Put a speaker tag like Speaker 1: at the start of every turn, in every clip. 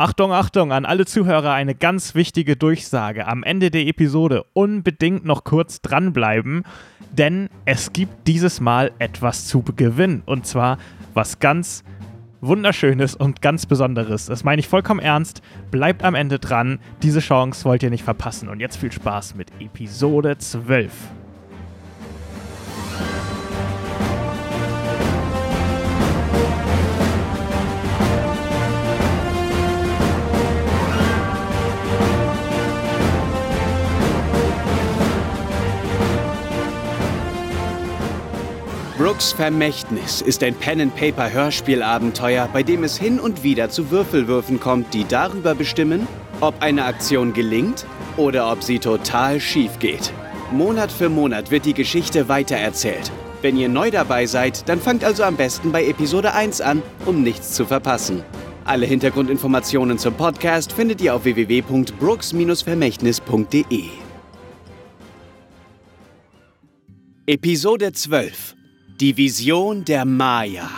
Speaker 1: Achtung, Achtung, an alle Zuhörer eine ganz wichtige Durchsage. Am Ende der Episode unbedingt noch kurz dranbleiben, denn es gibt dieses Mal etwas zu gewinnen. Und zwar was ganz Wunderschönes und ganz Besonderes. Das meine ich vollkommen ernst. Bleibt am Ende dran. Diese Chance wollt ihr nicht verpassen. Und jetzt viel Spaß mit Episode 12.
Speaker 2: Brooks Vermächtnis ist ein Pen-and-Paper-Hörspielabenteuer, bei dem es hin und wieder zu Würfelwürfen kommt, die darüber bestimmen, ob eine Aktion gelingt oder ob sie total schief geht. Monat für Monat wird die Geschichte weitererzählt. Wenn ihr neu dabei seid, dann fangt also am besten bei Episode 1 an, um nichts zu verpassen. Alle Hintergrundinformationen zum Podcast findet ihr auf www.brooks-vermächtnis.de. Episode 12 die Vision der Maya.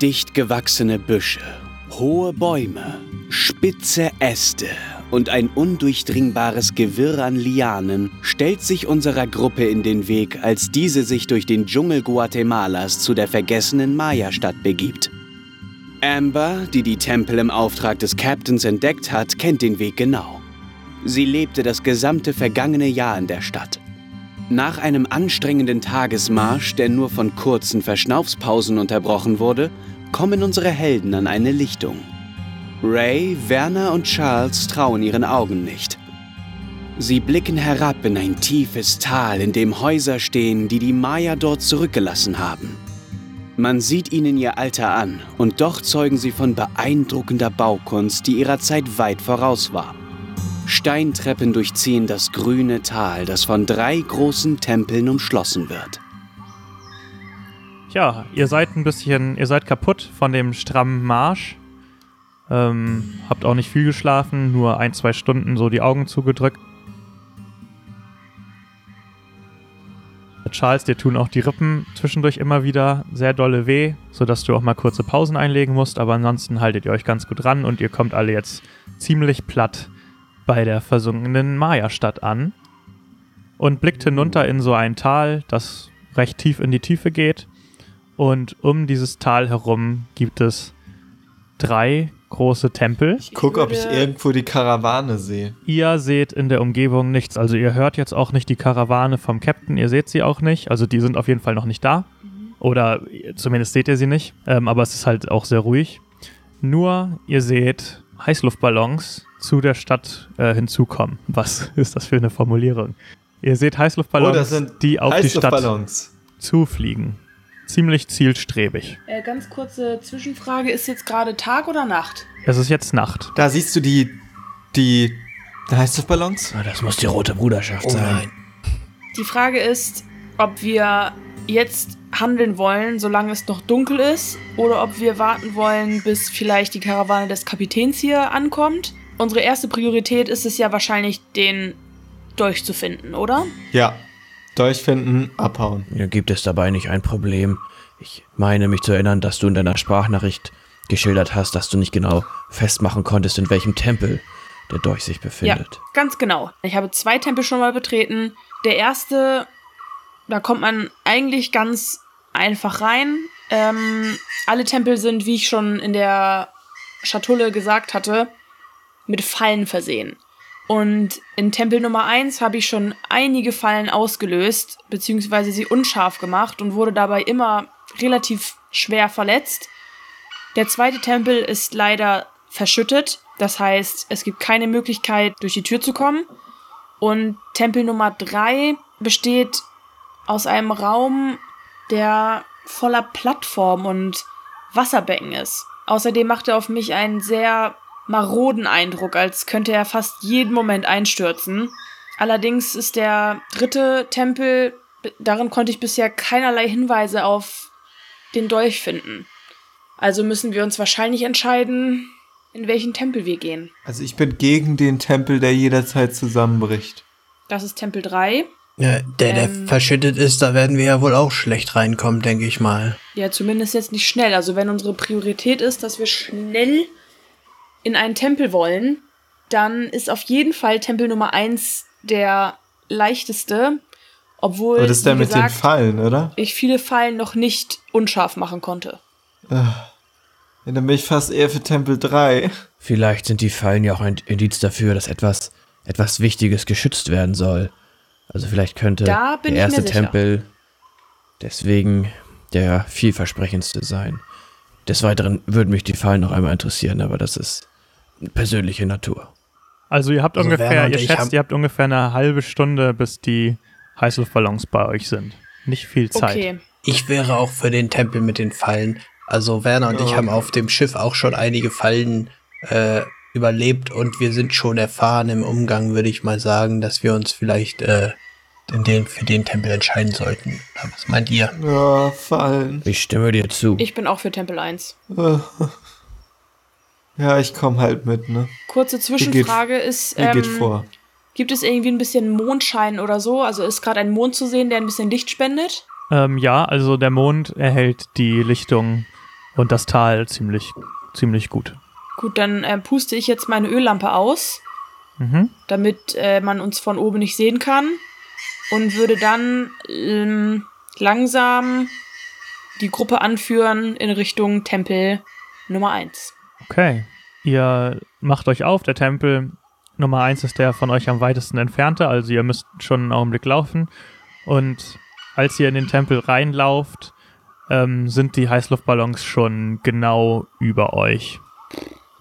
Speaker 2: Dicht gewachsene Büsche, hohe Bäume, spitze Äste und ein undurchdringbares Gewirr an Lianen stellt sich unserer Gruppe in den Weg, als diese sich durch den Dschungel Guatemalas zu der vergessenen Maya-Stadt begibt. Amber, die die Tempel im Auftrag des Captains entdeckt hat, kennt den Weg genau. Sie lebte das gesamte vergangene Jahr in der Stadt. Nach einem anstrengenden Tagesmarsch, der nur von kurzen Verschnaufspausen unterbrochen wurde, kommen unsere Helden an eine Lichtung. Ray, Werner und Charles trauen ihren Augen nicht. Sie blicken herab in ein tiefes Tal, in dem Häuser stehen, die die Maya dort zurückgelassen haben. Man sieht ihnen ihr Alter an, und doch zeugen sie von beeindruckender Baukunst, die ihrer Zeit weit voraus war. Steintreppen durchziehen das grüne Tal, das von drei großen Tempeln umschlossen wird.
Speaker 1: Ja, ihr seid ein bisschen, ihr seid kaputt von dem strammen Marsch. Ähm, habt auch nicht viel geschlafen, nur ein, zwei Stunden so die Augen zugedrückt. Charles, dir tun auch die Rippen zwischendurch immer wieder sehr dolle weh, sodass du auch mal kurze Pausen einlegen musst, aber ansonsten haltet ihr euch ganz gut ran und ihr kommt alle jetzt ziemlich platt bei der versunkenen Maya-Stadt an und blickt hinunter in so ein Tal, das recht tief in die Tiefe geht. Und um dieses Tal herum gibt es drei große Tempel.
Speaker 3: Ich gucke, ob ich irgendwo die Karawane sehe.
Speaker 1: Ihr seht in der Umgebung nichts. Also ihr hört jetzt auch nicht die Karawane vom Captain. Ihr seht sie auch nicht. Also die sind auf jeden Fall noch nicht da. Oder zumindest seht ihr sie nicht. Ähm, aber es ist halt auch sehr ruhig. Nur ihr seht Heißluftballons zu der Stadt äh, hinzukommen. Was ist das für eine Formulierung? Ihr seht Heißluftballons,
Speaker 3: oh,
Speaker 1: die auf die Stadt zufliegen. Ziemlich zielstrebig.
Speaker 4: Äh, ganz kurze Zwischenfrage: Ist jetzt gerade Tag oder Nacht?
Speaker 1: Es ist jetzt Nacht.
Speaker 3: Da siehst du die, die Heißluftballons?
Speaker 5: Ah, das muss die Rote Bruderschaft oh, sein. Nein.
Speaker 4: Die Frage ist, ob wir jetzt handeln wollen, solange es noch dunkel ist, oder ob wir warten wollen, bis vielleicht die Karawane des Kapitäns hier ankommt. Unsere erste Priorität ist es ja wahrscheinlich, den Dolch zu finden, oder?
Speaker 3: Ja. Dolch finden, abhauen.
Speaker 5: Ja, gibt es dabei nicht ein Problem. Ich meine mich zu erinnern, dass du in deiner Sprachnachricht geschildert hast, dass du nicht genau festmachen konntest, in welchem Tempel der Dolch sich befindet.
Speaker 4: Ja, ganz genau. Ich habe zwei Tempel schon mal betreten. Der erste, da kommt man eigentlich ganz einfach rein. Ähm, alle Tempel sind, wie ich schon in der Schatulle gesagt hatte, mit Fallen versehen. Und in Tempel Nummer 1 habe ich schon einige Fallen ausgelöst, beziehungsweise sie unscharf gemacht und wurde dabei immer relativ schwer verletzt. Der zweite Tempel ist leider verschüttet, das heißt, es gibt keine Möglichkeit, durch die Tür zu kommen. Und Tempel Nummer 3 besteht aus einem Raum, der voller Plattform und Wasserbecken ist. Außerdem macht er auf mich einen sehr maroden Eindruck, als könnte er fast jeden Moment einstürzen. Allerdings ist der dritte Tempel, darin konnte ich bisher keinerlei Hinweise auf den Dolch finden. Also müssen wir uns wahrscheinlich entscheiden, in welchen Tempel wir gehen.
Speaker 3: Also ich bin gegen den Tempel, der jederzeit zusammenbricht.
Speaker 4: Das ist Tempel 3.
Speaker 5: Ja, der, der ähm, verschüttet ist, da werden wir ja wohl auch schlecht reinkommen, denke ich mal.
Speaker 4: Ja, zumindest jetzt nicht schnell. Also wenn unsere Priorität ist, dass wir schnell in einen Tempel wollen, dann ist auf jeden Fall Tempel Nummer 1 der leichteste. Obwohl,
Speaker 3: Aber das ist der mit den Fallen, oder?
Speaker 4: ich viele Fallen noch nicht unscharf machen konnte.
Speaker 3: Ja, dann bin ich fast eher für Tempel 3.
Speaker 5: Vielleicht sind die Fallen ja auch ein Indiz dafür, dass etwas, etwas Wichtiges geschützt werden soll. Also vielleicht könnte
Speaker 4: Da bin
Speaker 5: der erste. Tempel deswegen der vielversprechendste sein. Des Weiteren würden mich die Fallen noch einmal interessieren, aber das ist persönliche Natur.
Speaker 1: Also ihr habt
Speaker 6: Also
Speaker 1: ungefähr, ihr
Speaker 6: ich
Speaker 1: schätzt, ihr habt ungefähr eine halbe Stunde, bis die Heißluftballons bei euch sind. Nicht viel Zeit.
Speaker 4: Okay.
Speaker 6: Ich wäre auch für den Tempel mit den Fallen. Also Werner und ich
Speaker 3: Ja.
Speaker 6: haben auf dem Schiff auch schon einige Fallen äh, überlebt und wir sind schon erfahren im Umgang, würde ich mal sagen, dass wir uns vielleicht äh, in den, für den Tempel entscheiden sollten. Was meint ihr?
Speaker 3: Ja, Fallen.
Speaker 5: Ich stimme dir zu.
Speaker 4: Ich bin auch für Tempel 1.
Speaker 3: Äh. Ja, ich komme halt mit, ne?
Speaker 4: Kurze Zwischenfrage ist,
Speaker 3: geht
Speaker 4: ähm,
Speaker 3: vor.
Speaker 4: gibt es irgendwie ein bisschen Mondschein oder so? Also ist gerade ein Mond zu sehen, der ein bisschen Licht spendet?
Speaker 1: Ähm, ja, also der Mond erhält die Lichtung und das Tal ziemlich, ziemlich gut.
Speaker 4: Gut, dann ähm, puste ich jetzt meine Öllampe aus,
Speaker 1: Mhm.
Speaker 4: damit äh, man uns von oben nicht sehen kann. Und würde dann ähm, langsam die Gruppe anführen in Richtung Tempel Nummer 1.
Speaker 1: Okay. Ihr macht euch auf. Der Tempel Nummer 1 ist der von euch am weitesten entfernte, also ihr müsst schon einen Augenblick laufen. Und als ihr in den Tempel reinlauft, ähm, sind die Heißluftballons schon genau über euch.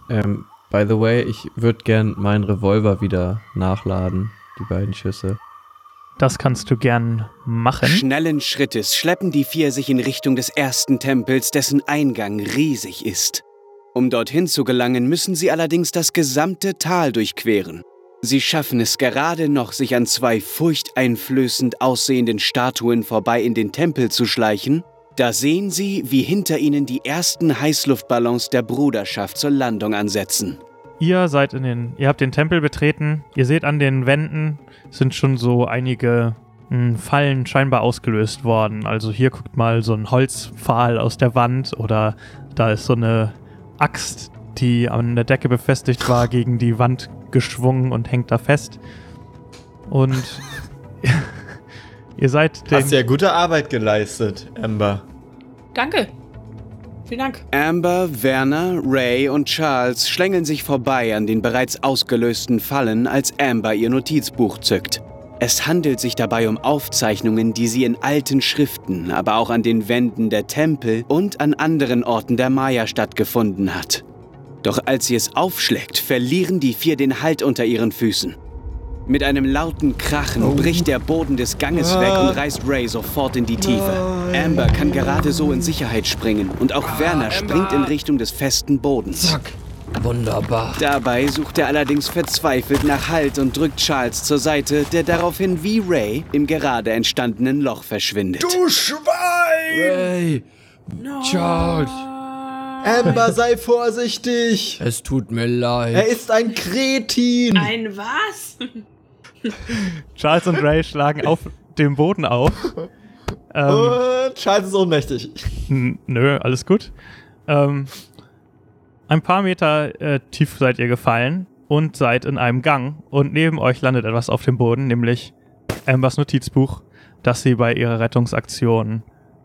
Speaker 7: Ähm, by the way, ich würde gern meinen Revolver wieder nachladen, die beiden Schüsse.
Speaker 1: Das kannst du gern machen.
Speaker 2: Schnellen Schrittes schleppen die vier sich in Richtung des ersten Tempels, dessen Eingang riesig ist. Um dorthin zu gelangen, müssen sie allerdings das gesamte Tal durchqueren. Sie schaffen es gerade noch, sich an zwei furchteinflößend aussehenden Statuen vorbei in den Tempel zu schleichen. Da sehen sie, wie hinter ihnen die ersten Heißluftballons der Bruderschaft zur Landung ansetzen.
Speaker 1: Ihr seid in den, ihr habt den Tempel betreten. Ihr seht an den Wänden sind schon so einige mh, Fallen scheinbar ausgelöst worden. Also hier guckt mal so ein Holzpfahl aus der Wand oder da ist so eine Axt, die an der Decke befestigt war, gegen die Wand geschwungen und hängt da fest. Und ihr seid den,
Speaker 3: Hast ja gute Arbeit geleistet, Amber.
Speaker 4: Danke. Vielen Dank.
Speaker 2: Amber, Werner, Ray und Charles schlängeln sich vorbei an den bereits ausgelösten Fallen, als Amber ihr Notizbuch zückt. Es handelt sich dabei um Aufzeichnungen, die sie in alten Schriften, aber auch an den Wänden der Tempel und an anderen Orten der Maya stattgefunden hat. Doch als sie es aufschlägt, verlieren die vier den Halt unter ihren Füßen. Mit einem lauten Krachen bricht der Boden des Ganges weg und reißt Ray sofort in die Tiefe. Amber kann gerade so in Sicherheit springen und auch Werner springt in Richtung des festen Bodens.
Speaker 5: Wunderbar.
Speaker 2: Dabei sucht er allerdings verzweifelt nach Halt und drückt Charles zur Seite, der daraufhin wie Ray im gerade entstandenen Loch verschwindet.
Speaker 5: Hey, Charles,
Speaker 3: Amber, sei vorsichtig!
Speaker 5: es tut mir leid.
Speaker 3: Er ist ein Kretin!
Speaker 4: Ein was?
Speaker 1: Charles und Ray schlagen auf dem Boden auf. Ähm,
Speaker 3: Und Charles ist ohnmächtig.
Speaker 1: Nö, alles gut. Ähm, ein paar Meter äh, tief seid ihr gefallen und seid in einem Gang und neben euch landet etwas auf dem Boden, nämlich Ambers Notizbuch, das sie bei ihrer Rettungsaktion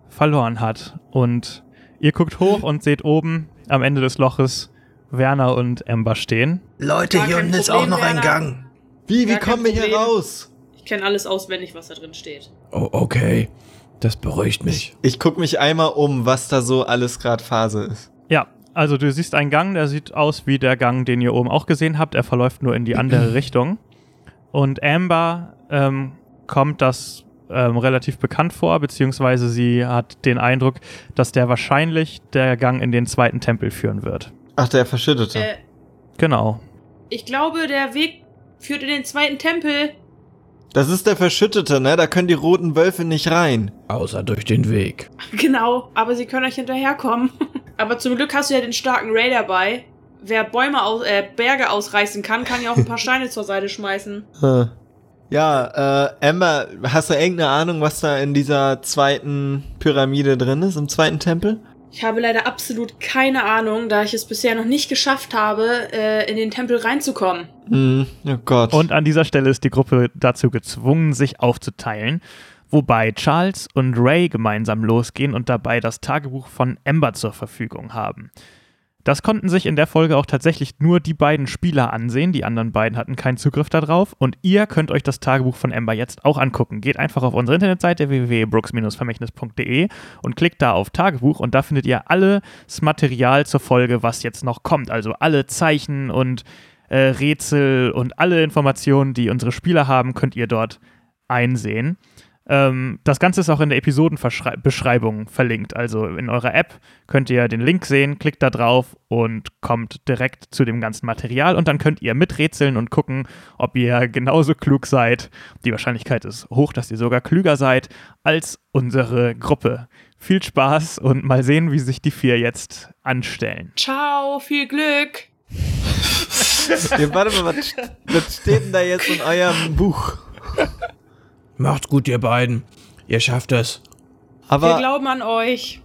Speaker 1: verloren hat. Und ihr guckt hoch und seht oben am Ende des Loches Werner und Amber stehen.
Speaker 6: Leute, hier unten ist auch noch ein
Speaker 4: Werner.
Speaker 6: Gang.
Speaker 3: Wie, wie
Speaker 4: Gar
Speaker 3: kommen wir hier raus?
Speaker 4: Ich kenne alles auswendig, was da drin steht.
Speaker 5: Oh, okay. Das beruhigt mich.
Speaker 3: Ich guck mich einmal um, was da so alles gerade Phase ist.
Speaker 1: Ja, also du siehst einen Gang, der sieht aus wie der Gang, den ihr oben auch gesehen habt. Er verläuft nur in die andere Richtung. Und Amber ähm, kommt das ähm, relativ bekannt vor, beziehungsweise sie hat den Eindruck, dass der wahrscheinlich der Gang in den zweiten Tempel führen wird.
Speaker 3: Ach, der Verschüttete.
Speaker 4: Äh,
Speaker 1: Genau.
Speaker 4: ich glaube, der Weg führt in den zweiten Tempel.
Speaker 3: Das ist der Verschüttete, ne? Da können die roten Wölfe nicht rein.
Speaker 5: Außer durch den Weg.
Speaker 4: Genau, aber sie können euch hinterherkommen. aber zum Glück hast du ja den starken Ray dabei. Wer Bäume aus, äh, Berge ausreißen kann, kann ja auch ein paar Steine zur Seite schmeißen.
Speaker 3: Hm. Ja, äh, Amber, hast du irgendeine Ahnung, was da in dieser zweiten Pyramide drin ist, im zweiten Tempel?
Speaker 4: Ich habe leider absolut keine Ahnung, da ich es bisher noch nicht geschafft habe, äh, in den Tempel reinzukommen.
Speaker 3: Hm, oh Gott.
Speaker 1: Und an dieser Stelle ist die Gruppe dazu gezwungen, sich aufzuteilen, wobei Charles und Ray gemeinsam losgehen und dabei das Tagebuch von Amber zur Verfügung haben. Das konnten sich in der Folge auch tatsächlich nur die beiden Spieler ansehen. Die anderen beiden hatten keinen Zugriff darauf. Und ihr könnt euch das Tagebuch von Amber jetzt auch angucken. Geht einfach auf unsere Internetseite www.brooks-vermächtnis.de und klickt da auf Tagebuch und da findet ihr alles Material zur Folge, was jetzt noch kommt. Also alle Zeichen und äh, Rätsel und alle Informationen, die unsere Spieler haben, könnt ihr dort einsehen. Ähm, das Ganze ist auch in der Episodenbeschreibung verlinkt. Also in eurer App könnt ihr den Link sehen, klickt da drauf und kommt direkt zu dem ganzen Material und dann könnt ihr miträtseln und gucken, ob ihr genauso klug seid. Die Wahrscheinlichkeit ist hoch, dass ihr sogar klüger seid als unsere Gruppe. Viel Spaß und mal sehen, wie sich die vier jetzt anstellen.
Speaker 4: Ciao, viel Glück!
Speaker 3: ja, warte mal, was, was steht denn da jetzt in eurem Buch?
Speaker 5: Macht's gut, ihr beiden. Ihr schafft es.
Speaker 4: Wir
Speaker 3: Aber
Speaker 4: glauben an euch.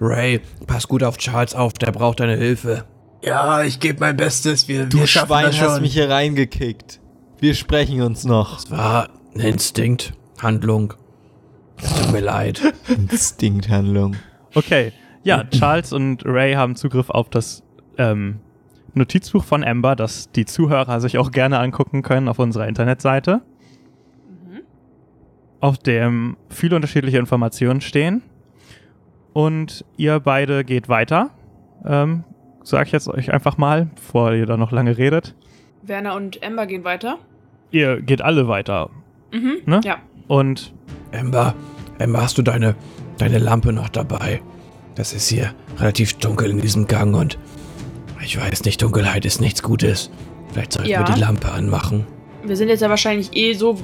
Speaker 5: Ray, pass gut auf Charles auf, der braucht deine Hilfe.
Speaker 6: Ja, ich gebe mein Bestes. Wir,
Speaker 3: du
Speaker 6: wir schaffen
Speaker 3: Schwein
Speaker 6: das schon.
Speaker 3: hast mich hier reingekickt. Wir sprechen uns noch.
Speaker 5: Es war ein Instinkt, Handlung. Es tut mir leid.
Speaker 3: Instinkthandlung.
Speaker 1: Okay, ja, Charles und Ray haben Zugriff auf das ähm, Notizbuch von Amber, das die Zuhörer sich auch gerne angucken können auf unserer Internetseite, auf dem viele unterschiedliche Informationen stehen. Und ihr beide geht weiter. Ähm, sag ich jetzt euch einfach mal, bevor ihr da noch lange redet.
Speaker 4: Werner und Amber gehen weiter.
Speaker 1: Ihr geht alle weiter.
Speaker 4: Mhm.
Speaker 1: Ne?
Speaker 4: Ja.
Speaker 1: Und
Speaker 5: Amber, Amber, hast du deine, deine Lampe noch dabei? Das ist hier relativ dunkel in diesem Gang und ich weiß nicht, Dunkelheit ist nichts Gutes. Vielleicht sollten
Speaker 4: Ja.
Speaker 5: wir die Lampe anmachen.
Speaker 4: Wir sind jetzt ja wahrscheinlich eh so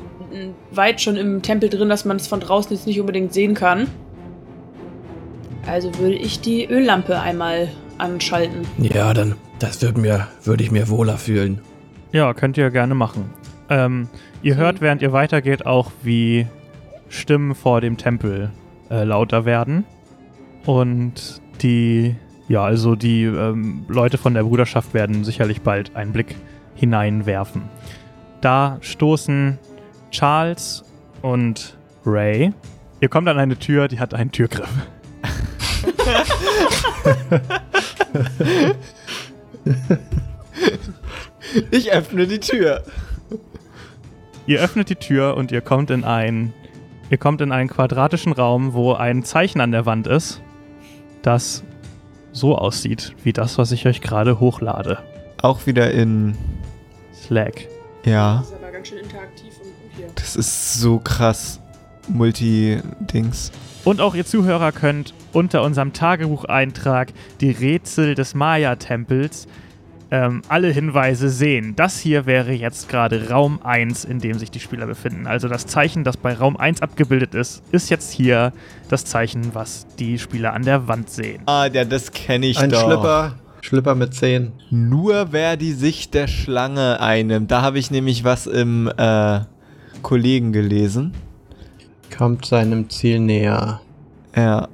Speaker 4: weit schon im Tempel drin, dass man es von draußen jetzt nicht unbedingt sehen kann. Also würde ich die Öllampe einmal anschalten.
Speaker 5: Ja, dann, das würde mir, würde ich mir wohler fühlen.
Speaker 1: Ja, könnt ihr gerne machen. Ähm, ihr
Speaker 4: Okay.
Speaker 1: hört, während ihr weitergeht, auch wie Stimmen vor dem Tempel äh, lauter werden. Und die, ja, also die ähm, Leute von der Bruderschaft werden sicherlich bald einen Blick hineinwerfen. Da stoßen Charles und Ray. Ihr kommt an eine Tür, die hat einen Türgriff.
Speaker 3: Ich öffne die Tür.
Speaker 1: Ihr öffnet die Tür und ihr kommt in ein, ihr kommt in einen quadratischen Raum, wo ein Zeichen an der Wand ist, das so aussieht wie das, was ich euch gerade hochlade.
Speaker 3: Auch wieder in.
Speaker 1: Slack.
Speaker 3: Ja,
Speaker 4: ist aber ganz schön interaktiv.
Speaker 3: Das ist so krass. Multi-Dings.
Speaker 1: Und auch ihr Zuhörer könnt unter unserem Tagebucheintrag die Rätsel des Maya-Tempels ähm, alle Hinweise sehen. Das hier wäre jetzt gerade Raum 1, in dem sich die Spieler befinden. Also das Zeichen, das bei Raum 1 abgebildet ist, ist jetzt hier das Zeichen, was die Spieler an der Wand sehen.
Speaker 3: Ah, ja, das kenne ich
Speaker 6: Ein
Speaker 3: doch.
Speaker 6: Schlipper. Schlipper mit Zehen.
Speaker 3: Nur wer die Sicht der Schlange einnimmt. Da habe ich nämlich was im äh, Kollegen gelesen.
Speaker 6: Kommt seinem Ziel näher.
Speaker 3: Ja.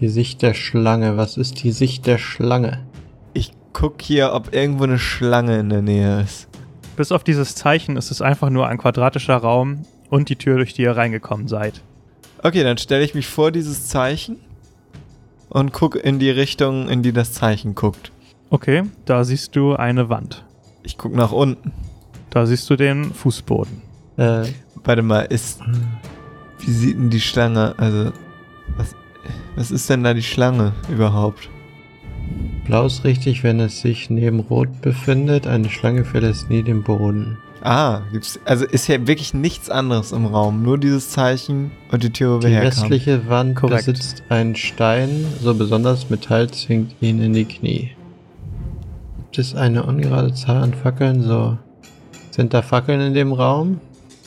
Speaker 6: Die Sicht der Schlange. Was ist die Sicht der Schlange?
Speaker 3: Ich guck hier, ob irgendwo eine Schlange in der Nähe ist.
Speaker 1: Bis auf dieses Zeichen ist es einfach nur ein quadratischer Raum und die Tür, durch die ihr reingekommen seid.
Speaker 3: Okay, dann stelle ich mich vor dieses Zeichen und guck in die Richtung, in die das Zeichen guckt.
Speaker 1: Okay, da siehst du eine Wand.
Speaker 3: Ich guck nach unten.
Speaker 1: Da siehst du den Fußboden.
Speaker 6: Äh,
Speaker 3: Warte mal, ist. Wie sieht denn die Schlange? Also. Was, was ist denn da die Schlange überhaupt?
Speaker 6: blau ist richtig, wenn es sich neben Rot befindet. Eine Schlange verlässt nie den Boden.
Speaker 3: Ah, gibt's. Also ist hier wirklich nichts anderes im Raum. Nur dieses Zeichen und die Tür, wo wir
Speaker 6: Die
Speaker 3: herkamen.
Speaker 6: westliche Wand
Speaker 1: Korrekt.
Speaker 6: besitzt einen Stein, so besonders Metall zwingt ihn in die Knie. Gibt es eine ungerade Zahl an Fackeln? So. Sind da Fackeln in dem Raum?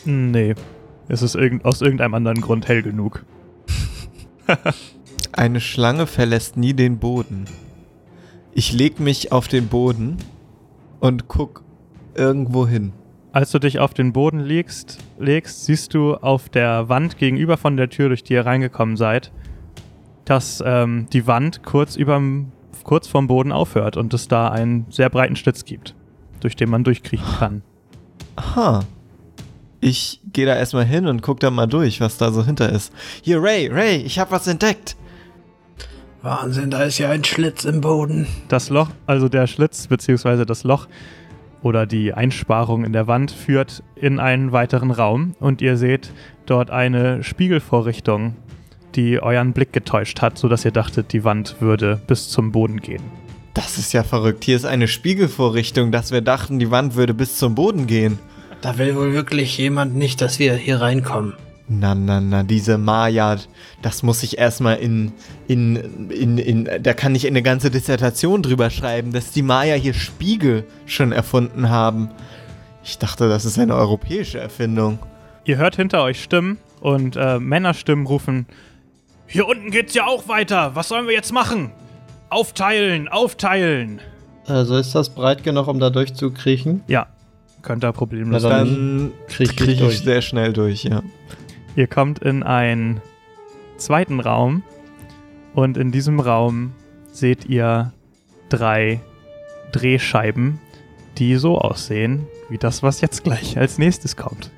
Speaker 1: Nee, es ist irgend, aus irgendeinem anderen Grund hell genug.
Speaker 3: Eine Schlange verlässt nie den Boden. Ich leg mich auf den Boden und guck irgendwo hin.
Speaker 1: Als du dich auf den Boden legst, legst, siehst du auf der Wand gegenüber von der Tür, durch die ihr reingekommen seid, dass ähm, die Wand kurz überm, kurz vorm Boden aufhört und es da einen sehr breiten Schlitz gibt, durch den man durchkriechen kann.
Speaker 3: Aha. Ich gehe da erstmal hin und guck da mal durch, was da so hinter ist. Hier, Ray, Ray, ich hab was entdeckt.
Speaker 6: Wahnsinn, da ist ja ein Schlitz im Boden.
Speaker 1: Das Loch, also der Schlitz beziehungsweise das Loch oder die Einsparung in der Wand führt in einen weiteren Raum und ihr seht dort eine Spiegelvorrichtung, die euren Blick getäuscht hat, sodass ihr dachtet, die Wand würde bis zum Boden gehen.
Speaker 3: Das ist ja verrückt. Hier ist eine Spiegelvorrichtung, dass wir dachten, die Wand würde bis zum Boden gehen.
Speaker 6: Da will wohl wirklich jemand nicht, dass wir hier reinkommen.
Speaker 3: Na, na, na, diese Maya, das muss ich erstmal in, in, in, in, da kann ich eine ganze Dissertation drüber schreiben, dass die Maya hier Spiegel schon erfunden haben. Ich dachte, das ist eine europäische Erfindung.
Speaker 1: Ihr hört hinter euch Stimmen und äh, Männerstimmen rufen: Hier unten geht's ja auch weiter. Was sollen wir jetzt machen? Aufteilen, aufteilen.
Speaker 7: Also ist das breit genug, um da durchzukriechen?
Speaker 1: Ja, könnt ihr problemlos.
Speaker 7: Na dann-
Speaker 3: Dann
Speaker 7: krieg ich
Speaker 3: kriege ich sehr schnell durch, ja.
Speaker 1: Ihr kommt in einen zweiten Raum und in diesem Raum seht ihr drei Drehscheiben, die so aussehen wie das, was jetzt gleich als nächstes kommt.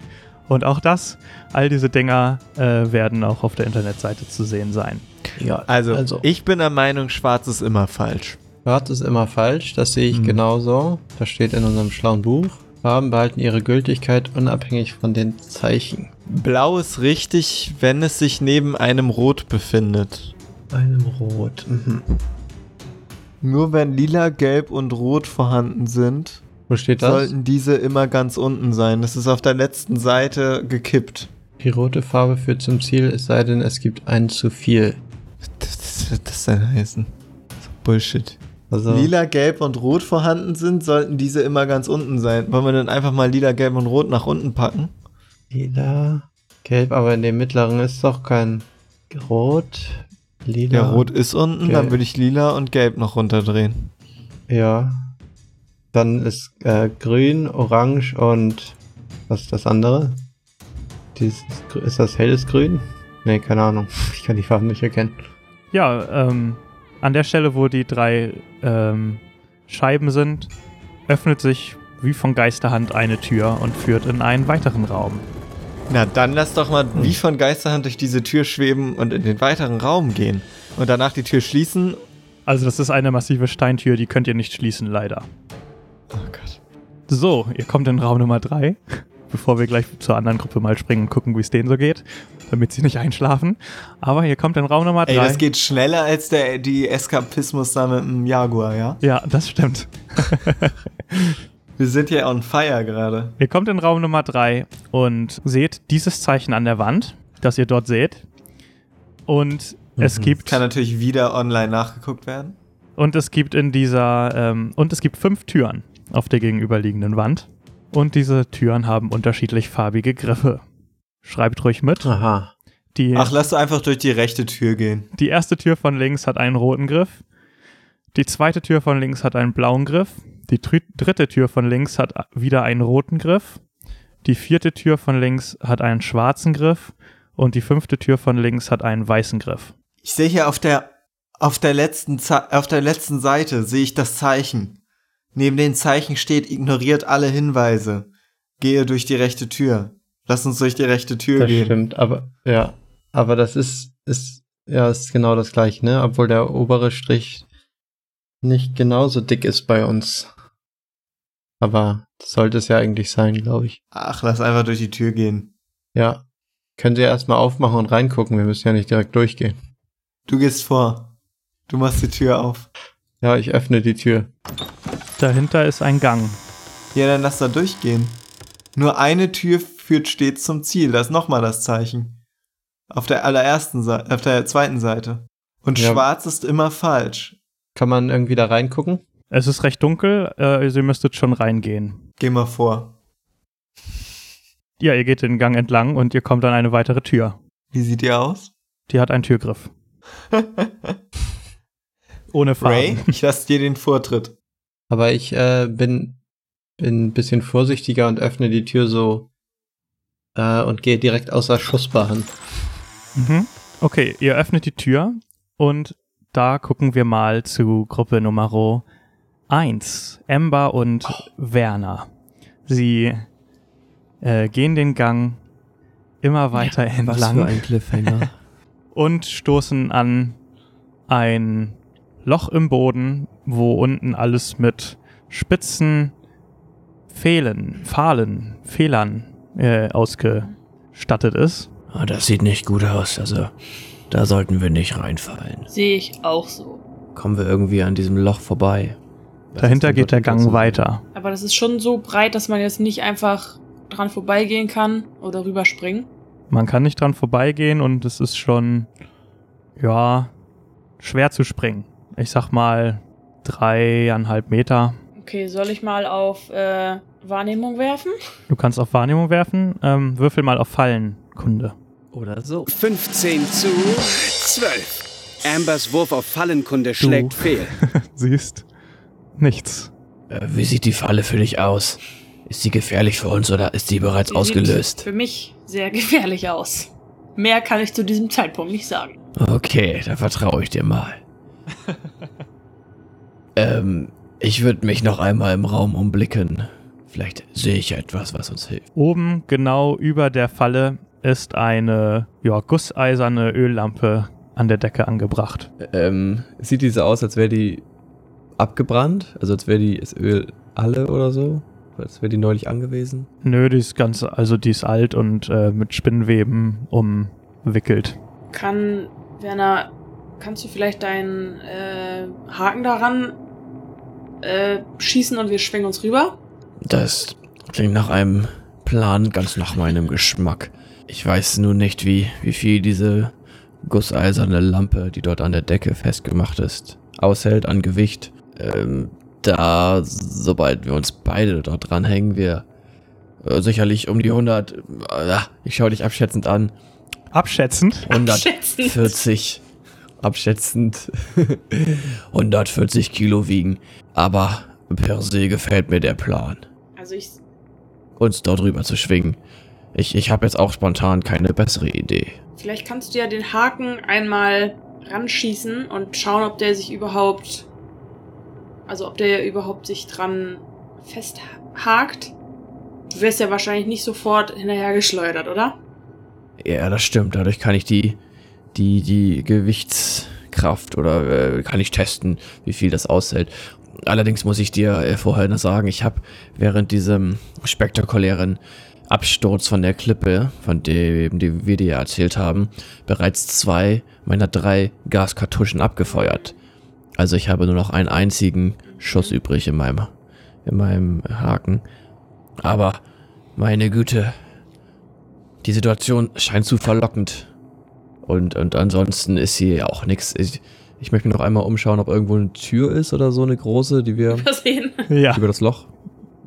Speaker 1: Und auch das, all diese Dinger äh, werden auch auf der Internetseite zu sehen sein.
Speaker 6: Ja,
Speaker 3: Also,
Speaker 6: Also.
Speaker 3: ich bin der Meinung, schwarz ist immer falsch.
Speaker 7: Schwarz ist immer falsch, das sehe ich
Speaker 3: Mhm.
Speaker 7: genauso. Das steht in unserem schlauen Buch. Farben behalten ihre Gültigkeit unabhängig von den Zeichen.
Speaker 3: Blau ist richtig, wenn es sich neben einem Rot befindet.
Speaker 6: einem Rot. Mhm.
Speaker 3: Nur wenn lila, gelb und rot vorhanden sind,
Speaker 7: Wo steht das?
Speaker 3: sollten diese immer ganz unten sein. Das ist auf der letzten Seite gekippt.
Speaker 7: Die rote Farbe führt zum Ziel, es sei denn, es gibt einen zu viel.
Speaker 3: Was wird das denn heißen? Bullshit.
Speaker 7: Also,
Speaker 3: Lila, gelb und rot vorhanden sind, sollten diese immer ganz unten sein. Wollen wir dann einfach mal lila, gelb und rot nach unten packen?
Speaker 7: lila, gelb, aber in dem mittleren ist doch kein Rot, lila.
Speaker 3: Ja, rot ist unten,
Speaker 7: Gelb.
Speaker 3: dann würde ich lila und gelb noch runterdrehen.
Speaker 7: Ja. Dann ist äh, grün, orange und was ist das andere? Dieses, Gr- ist das helles Grün? Nee, keine Ahnung. Ich kann die Farben nicht erkennen.
Speaker 1: Ja, ähm, an der Stelle, wo die drei ähm, Scheiben sind, öffnet sich wie von Geisterhand eine Tür und führt in einen weiteren Raum.
Speaker 3: Na, dann lass doch mal wie von Geisterhand durch diese Tür schweben und in den weiteren Raum gehen. Und danach die Tür schließen.
Speaker 1: Also das ist eine massive Steintür, die könnt ihr nicht schließen, leider.
Speaker 3: Oh Gott.
Speaker 1: So, ihr kommt in Raum Nummer 3, bevor wir gleich zur anderen Gruppe mal springen und gucken, wie es denen so geht, damit sie nicht einschlafen. Aber ihr kommt in Raum Nummer 3.
Speaker 3: Ey, das geht schneller als der, die Eskapismus da mit dem Jaguar, ja?
Speaker 1: ja, das stimmt.
Speaker 3: Wir sind hier on fire gerade.
Speaker 1: Ihr kommt in Raum Nummer 3 und seht dieses Zeichen an der Wand, das ihr dort seht. Und es
Speaker 7: Mhm.
Speaker 1: gibt
Speaker 3: Kann natürlich wieder online nachgeguckt werden.
Speaker 1: und es gibt in dieser ähm, und es gibt fünf Türen auf der gegenüberliegenden Wand. Und diese Türen haben unterschiedlich farbige Griffe. Schreibt ruhig mit.
Speaker 6: Aha.
Speaker 1: Die,
Speaker 3: Ach, lass doch einfach durch die rechte Tür gehen.
Speaker 1: die erste Tür von links hat einen roten Griff. Die zweite Tür von links hat einen blauen Griff. Die dr- dritte Tür von links hat wieder einen roten Griff. Die vierte Tür von links hat einen schwarzen Griff. Und die fünfte Tür von links hat einen weißen Griff.
Speaker 3: Ich sehe hier auf der, auf der letzten, auf der letzten Seite sehe ich das Zeichen. Neben dem Zeichen steht, ignoriert alle Hinweise. Gehe durch die rechte Tür. Lass uns durch die rechte Tür
Speaker 7: Das
Speaker 3: gehen.
Speaker 7: stimmt, aber ja. Aber das ist, ist, ja, ist genau das gleiche, ne? Obwohl der obere Strich nicht genauso dick ist bei uns. Aber das sollte es ja eigentlich sein, glaube ich.
Speaker 3: Ach, lass einfach durch die Tür gehen.
Speaker 7: Ja. Können Sie erstmal aufmachen und reingucken, wir müssen ja nicht direkt durchgehen.
Speaker 3: Du gehst vor. Du machst die Tür auf.
Speaker 7: Ja, ich öffne die Tür.
Speaker 1: Dahinter ist ein Gang.
Speaker 3: Ja, dann lass da durchgehen. Nur eine Tür führt stets zum Ziel. Da ist nochmal das Zeichen. Auf der allerersten Seite, auf der zweiten Seite. Und
Speaker 7: Ja.
Speaker 3: schwarz ist immer falsch.
Speaker 7: Kann man irgendwie da reingucken?
Speaker 1: Es ist recht dunkel, äh, also ihr müsstet schon reingehen.
Speaker 3: Geh mal vor.
Speaker 1: Ja, ihr geht den Gang entlang und ihr kommt an eine weitere Tür.
Speaker 3: Wie sieht die aus?
Speaker 1: Die hat einen Türgriff. Ohne Farben.
Speaker 3: Ray, ich lasse dir den Vortritt.
Speaker 7: Aber ich äh, bin, bin ein bisschen vorsichtiger und öffne die Tür so äh, und gehe direkt außer Schussbahn.
Speaker 1: Mhm. Okay, ihr öffnet die Tür Und da gucken wir mal zu Gruppe Nummer 1, Ember und Werner. Sie äh, gehen den Gang immer weiter
Speaker 5: Was
Speaker 1: entlang
Speaker 5: für ein Cliffhanger.
Speaker 1: und stoßen an ein Loch im Boden, wo unten alles mit spitzen Fehlen, Pfahlen, Fehlern äh, ausgestattet ist.
Speaker 5: ah, das sieht nicht gut aus. Also, da sollten wir nicht reinfallen.
Speaker 4: Sehe ich auch so.
Speaker 5: Kommen wir irgendwie an diesem Loch vorbei. Was
Speaker 1: Dahinter geht der Gang weiter.
Speaker 4: Aber das ist schon so breit, dass man jetzt nicht einfach dran vorbeigehen kann oder rüberspringen.
Speaker 1: Man kann nicht dran vorbeigehen und es ist schon, ja, schwer zu springen. Ich sag mal dreieinhalb Meter.
Speaker 4: Okay, soll ich mal auf äh, Wahrnehmung werfen?
Speaker 1: Du kannst auf Wahrnehmung werfen. Ähm, würfel mal auf Fallenkunde.
Speaker 5: Oder so.
Speaker 2: 15 zu 12. Ambers Wurf auf Fallenkunde schlägt fehl.
Speaker 1: Siehst nichts.
Speaker 5: Äh, wie sieht die Falle für dich aus? Ist sie gefährlich für uns oder ist die bereits
Speaker 4: Die
Speaker 5: ausgelöst?
Speaker 4: Sieht für mich sehr gefährlich aus. Mehr kann ich zu diesem Zeitpunkt nicht sagen.
Speaker 5: Okay, da vertraue ich dir mal. ähm, ich würde mich noch einmal im Raum umblicken. Vielleicht sehe ich ja etwas, was uns hilft.
Speaker 1: Oben genau über der Falle ist eine ja, gusseiserne Öllampe an der Decke angebracht.
Speaker 8: Ähm, sieht die so aus, als wäre die abgebrannt? Also als wäre die das Öl alle oder so? Als wäre die neulich angewiesen?
Speaker 1: Nö, die ist ganz, also die ist alt und äh, mit Spinnweben umwickelt.
Speaker 4: Kann, Werner, kannst du vielleicht deinen äh, Haken daran äh, schießen und wir schwingen uns rüber?
Speaker 5: Das klingt nach einem Plan ganz nach meinem Geschmack. Ich weiß nur nicht, wie, wie viel diese gusseiserne Lampe, die dort an der Decke festgemacht ist, aushält an Gewicht. Ähm, da, sobald wir uns beide dort dranhängen, wir äh, sicherlich um die 100, äh, ich schaue dich abschätzend an,
Speaker 1: Abschätzend.
Speaker 5: 140 abschätzend 140 Kilo wiegen. Aber per se gefällt mir der Plan,
Speaker 4: Also ich,
Speaker 5: uns dort rüber zu schwingen. Ich, ich habe jetzt auch spontan keine bessere Idee.
Speaker 4: vielleicht kannst du ja den Haken einmal ranschießen und schauen, ob der sich überhaupt, also ob der überhaupt sich dran festhakt. Du wirst ja wahrscheinlich nicht sofort hinterhergeschleudert, oder?
Speaker 5: Ja, das stimmt. Dadurch kann ich die, die, die Gewichtskraft oder äh, kann ich testen, wie viel das aushält. Allerdings muss ich dir äh, vorher noch sagen, ich habe während diesem spektakulären Absturz von der Klippe, von dem die wir dir erzählt haben, bereits zwei meiner drei Gaskartuschen abgefeuert. Also ich habe nur noch einen einzigen Schuss übrig in meinem, in meinem Haken. Aber meine Güte, die Situation scheint zu verlockend. Und, und ansonsten ist hier auch nichts. Ich, möchte mich noch einmal umschauen, ob irgendwo eine Tür ist oder so eine große, die wir
Speaker 4: Versehen.
Speaker 1: Ja.
Speaker 8: Über das Loch,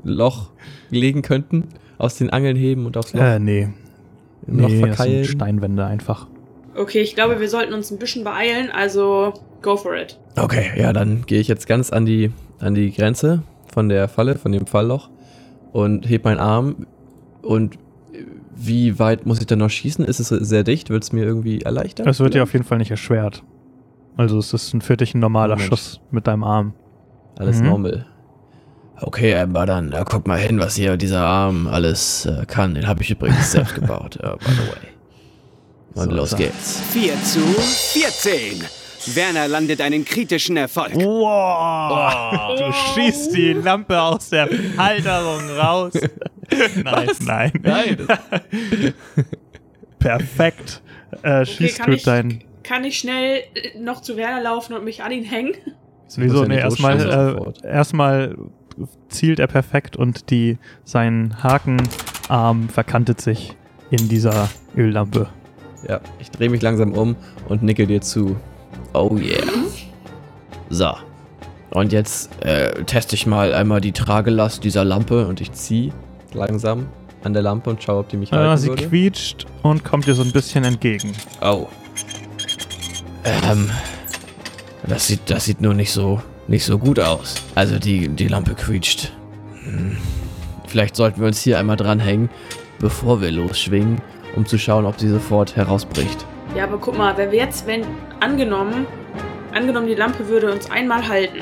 Speaker 8: Loch legen könnten? Aus den Angeln heben und aufs Loch
Speaker 1: Äh, nee.
Speaker 8: im Loch
Speaker 1: nee, das sind
Speaker 8: verkeilen?
Speaker 1: Steinwände einfach.
Speaker 4: Okay, ich glaube, wir sollten uns ein bisschen beeilen, also go for it.
Speaker 8: Okay, ja, dann gehe ich jetzt ganz an die, an die Grenze von der Falle, von dem Falloch und heb meinen Arm. Und wie weit muss ich denn noch schießen? Ist es sehr dicht? Wird es mir irgendwie erleichtern?
Speaker 1: Das wird dir auf jeden Fall nicht erschwert. Also es ist ein für dich ein normaler
Speaker 8: Moment.
Speaker 1: Schuss mit deinem Arm.
Speaker 8: Alles
Speaker 1: Mhm.
Speaker 8: normal.
Speaker 5: Okay, Amber, dann äh, guck mal hin, was hier dieser Arm alles äh, kann. Den habe ich übrigens selbst gebaut, äh, by the way. Und
Speaker 1: So
Speaker 5: los
Speaker 1: er.
Speaker 5: geht's.
Speaker 2: 4 zu 14. Werner landet einen kritischen Erfolg.
Speaker 1: Wow! Du schießt die Lampe aus der Halterung raus. nein, nein.
Speaker 8: Nein.
Speaker 1: Perfekt. Äh, schießt
Speaker 4: kann
Speaker 1: du
Speaker 4: ich-
Speaker 1: dein.
Speaker 4: Kann ich schnell äh, noch zu Werner laufen und mich an ihn hängen?
Speaker 1: Wieso? Nee,
Speaker 8: nicht
Speaker 1: erstmal äh, erstmal zielt er perfekt und die, sein Hakenarm verkantet sich in dieser Öllampe.
Speaker 8: Ja, ich drehe mich langsam um und nicke dir zu.
Speaker 5: Oh yeah. So. Und jetzt äh, teste ich mal einmal die Tragelast dieser Lampe und ich
Speaker 8: Zieh langsam an der Lampe und schau, ob die mich
Speaker 1: Ah,
Speaker 8: halten
Speaker 1: sie
Speaker 8: würde.
Speaker 1: quietscht und kommt dir so ein bisschen entgegen.
Speaker 5: Oh. Ähm. Das sieht, das sieht nur nicht so, nicht so gut aus. Also die, die Lampe quietscht. Hm. Vielleicht sollten wir uns hier einmal dranhängen, bevor wir losschwingen, um zu schauen, ob sie sofort herausbricht.
Speaker 4: Ja, aber guck mal, wenn wir jetzt, wenn, angenommen, angenommen, die Lampe würde uns einmal halten.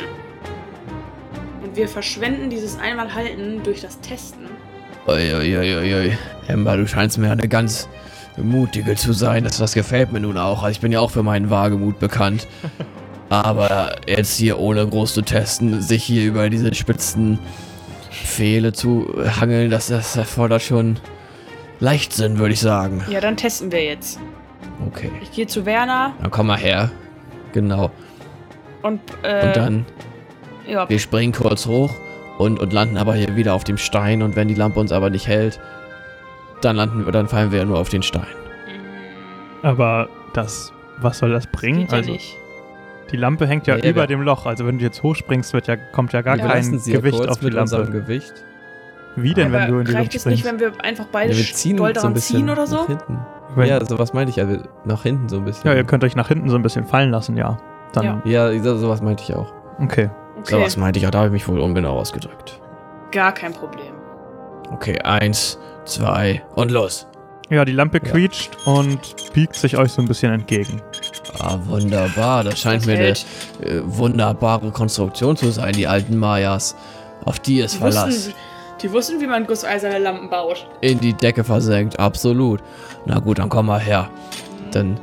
Speaker 4: Und wir verschwenden dieses einmal halten durch das Testen.
Speaker 5: Uiuiuiui. Emma, du scheinst mir eine ganz mutige zu sein. Das, das gefällt mir nun auch. Also ich bin ja auch für meinen Wagemut bekannt. Aber jetzt hier ohne groß zu testen, sich hier über diese spitzen Pfähle zu hangeln, das, das erfordert schon Leichtsinn, würde ich sagen.
Speaker 4: Ja, dann testen wir jetzt.
Speaker 5: Okay.
Speaker 4: Ich gehe zu Werner
Speaker 5: Dann komm mal her. Genau.
Speaker 4: und, äh,
Speaker 5: Und dann,
Speaker 4: ja,
Speaker 5: wir springen kurz hoch und, und landen aber hier wieder auf dem Stein. Und wenn die Lampe uns aber nicht hält, dann landen wir, dann fallen wir ja nur auf den Stein.
Speaker 1: Aber das, was soll das bringen?
Speaker 4: geht ja
Speaker 1: also,
Speaker 4: nicht.
Speaker 1: die Lampe hängt ja
Speaker 5: Ja, ja,
Speaker 1: über
Speaker 5: wir-
Speaker 1: dem Loch. Also, wenn du jetzt hochspringst, wird ja, kommt ja gar
Speaker 4: Ja.
Speaker 1: kein
Speaker 5: ja
Speaker 1: Gewicht
Speaker 5: kurz
Speaker 1: auf die
Speaker 5: mit unserem
Speaker 1: Lampe.
Speaker 5: Gewicht.
Speaker 1: Wie denn, wenn
Speaker 4: Aber
Speaker 1: du in die
Speaker 4: reicht
Speaker 1: Luft
Speaker 4: es nicht,
Speaker 1: springst?
Speaker 4: wenn wir einfach beide
Speaker 5: Ja, wir ziehen
Speaker 4: doll
Speaker 5: uns so ein
Speaker 4: daran
Speaker 5: bisschen
Speaker 4: ziehen oder so?
Speaker 5: nach hinten.
Speaker 1: Wenn-
Speaker 5: Ja, sowas meinte ich, also nach hinten so ein bisschen.
Speaker 1: Ja, ihr könnt euch nach hinten so ein bisschen fallen lassen, ja. Dann,
Speaker 4: Ja.
Speaker 5: Ja, so- sowas meinte ich auch.
Speaker 1: okay.
Speaker 4: Okay,
Speaker 5: Sowas meinte ich auch, da habe ich mich wohl ungenau ausgedrückt.
Speaker 4: gar kein Problem.
Speaker 5: Okay, eins, zwei und los.
Speaker 1: Ja, die Lampe
Speaker 5: Ja.
Speaker 1: quietscht und biegt sich euch so ein bisschen entgegen.
Speaker 5: Ah, wunderbar. Das scheint
Speaker 4: Das
Speaker 5: mir eine
Speaker 4: hält.
Speaker 5: äh, wunderbare Konstruktion zu sein, die alten Mayas. Auf die ist
Speaker 4: Die
Speaker 5: Verlass.
Speaker 4: wussten, die wussten, wie man gusseiserne Lampen baut.
Speaker 5: In die Decke versenkt, absolut. Na gut, dann komm mal her. Dann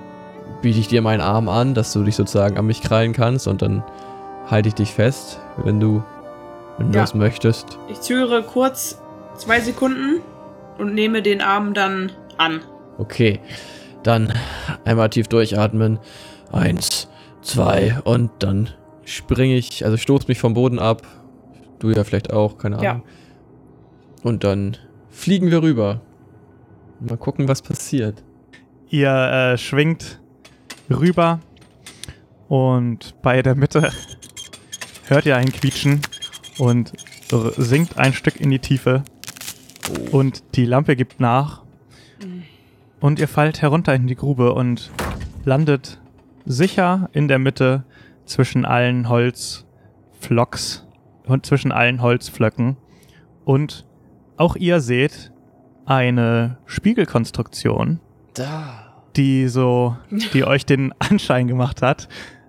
Speaker 5: biete ich dir meinen Arm an, dass du dich sozusagen an mich krallen kannst und dann halte ich dich fest, wenn du, wenn du
Speaker 4: Ja.
Speaker 5: es möchtest.
Speaker 4: Ich zögere kurz zwei Sekunden und nehme den Arm dann an.
Speaker 5: Okay, dann einmal tief durchatmen. Eins, zwei und dann springe ich, also stoß mich vom Boden ab. Du ja vielleicht auch, keine Ahnung.
Speaker 4: Ja.
Speaker 5: Und dann fliegen wir rüber. Mal gucken, was passiert.
Speaker 1: Ihr äh, schwingt rüber und bei der Mitte hört ihr ein Quietschen und sinkt ein Stück in die Tiefe und die Lampe gibt nach und ihr fallt herunter in die Grube und landet sicher in der Mitte zwischen allen Holzflocks und zwischen allen Holzflöcken und auch ihr seht eine Spiegelkonstruktion,
Speaker 5: Da.
Speaker 1: die so, die euch den Anschein gemacht hat,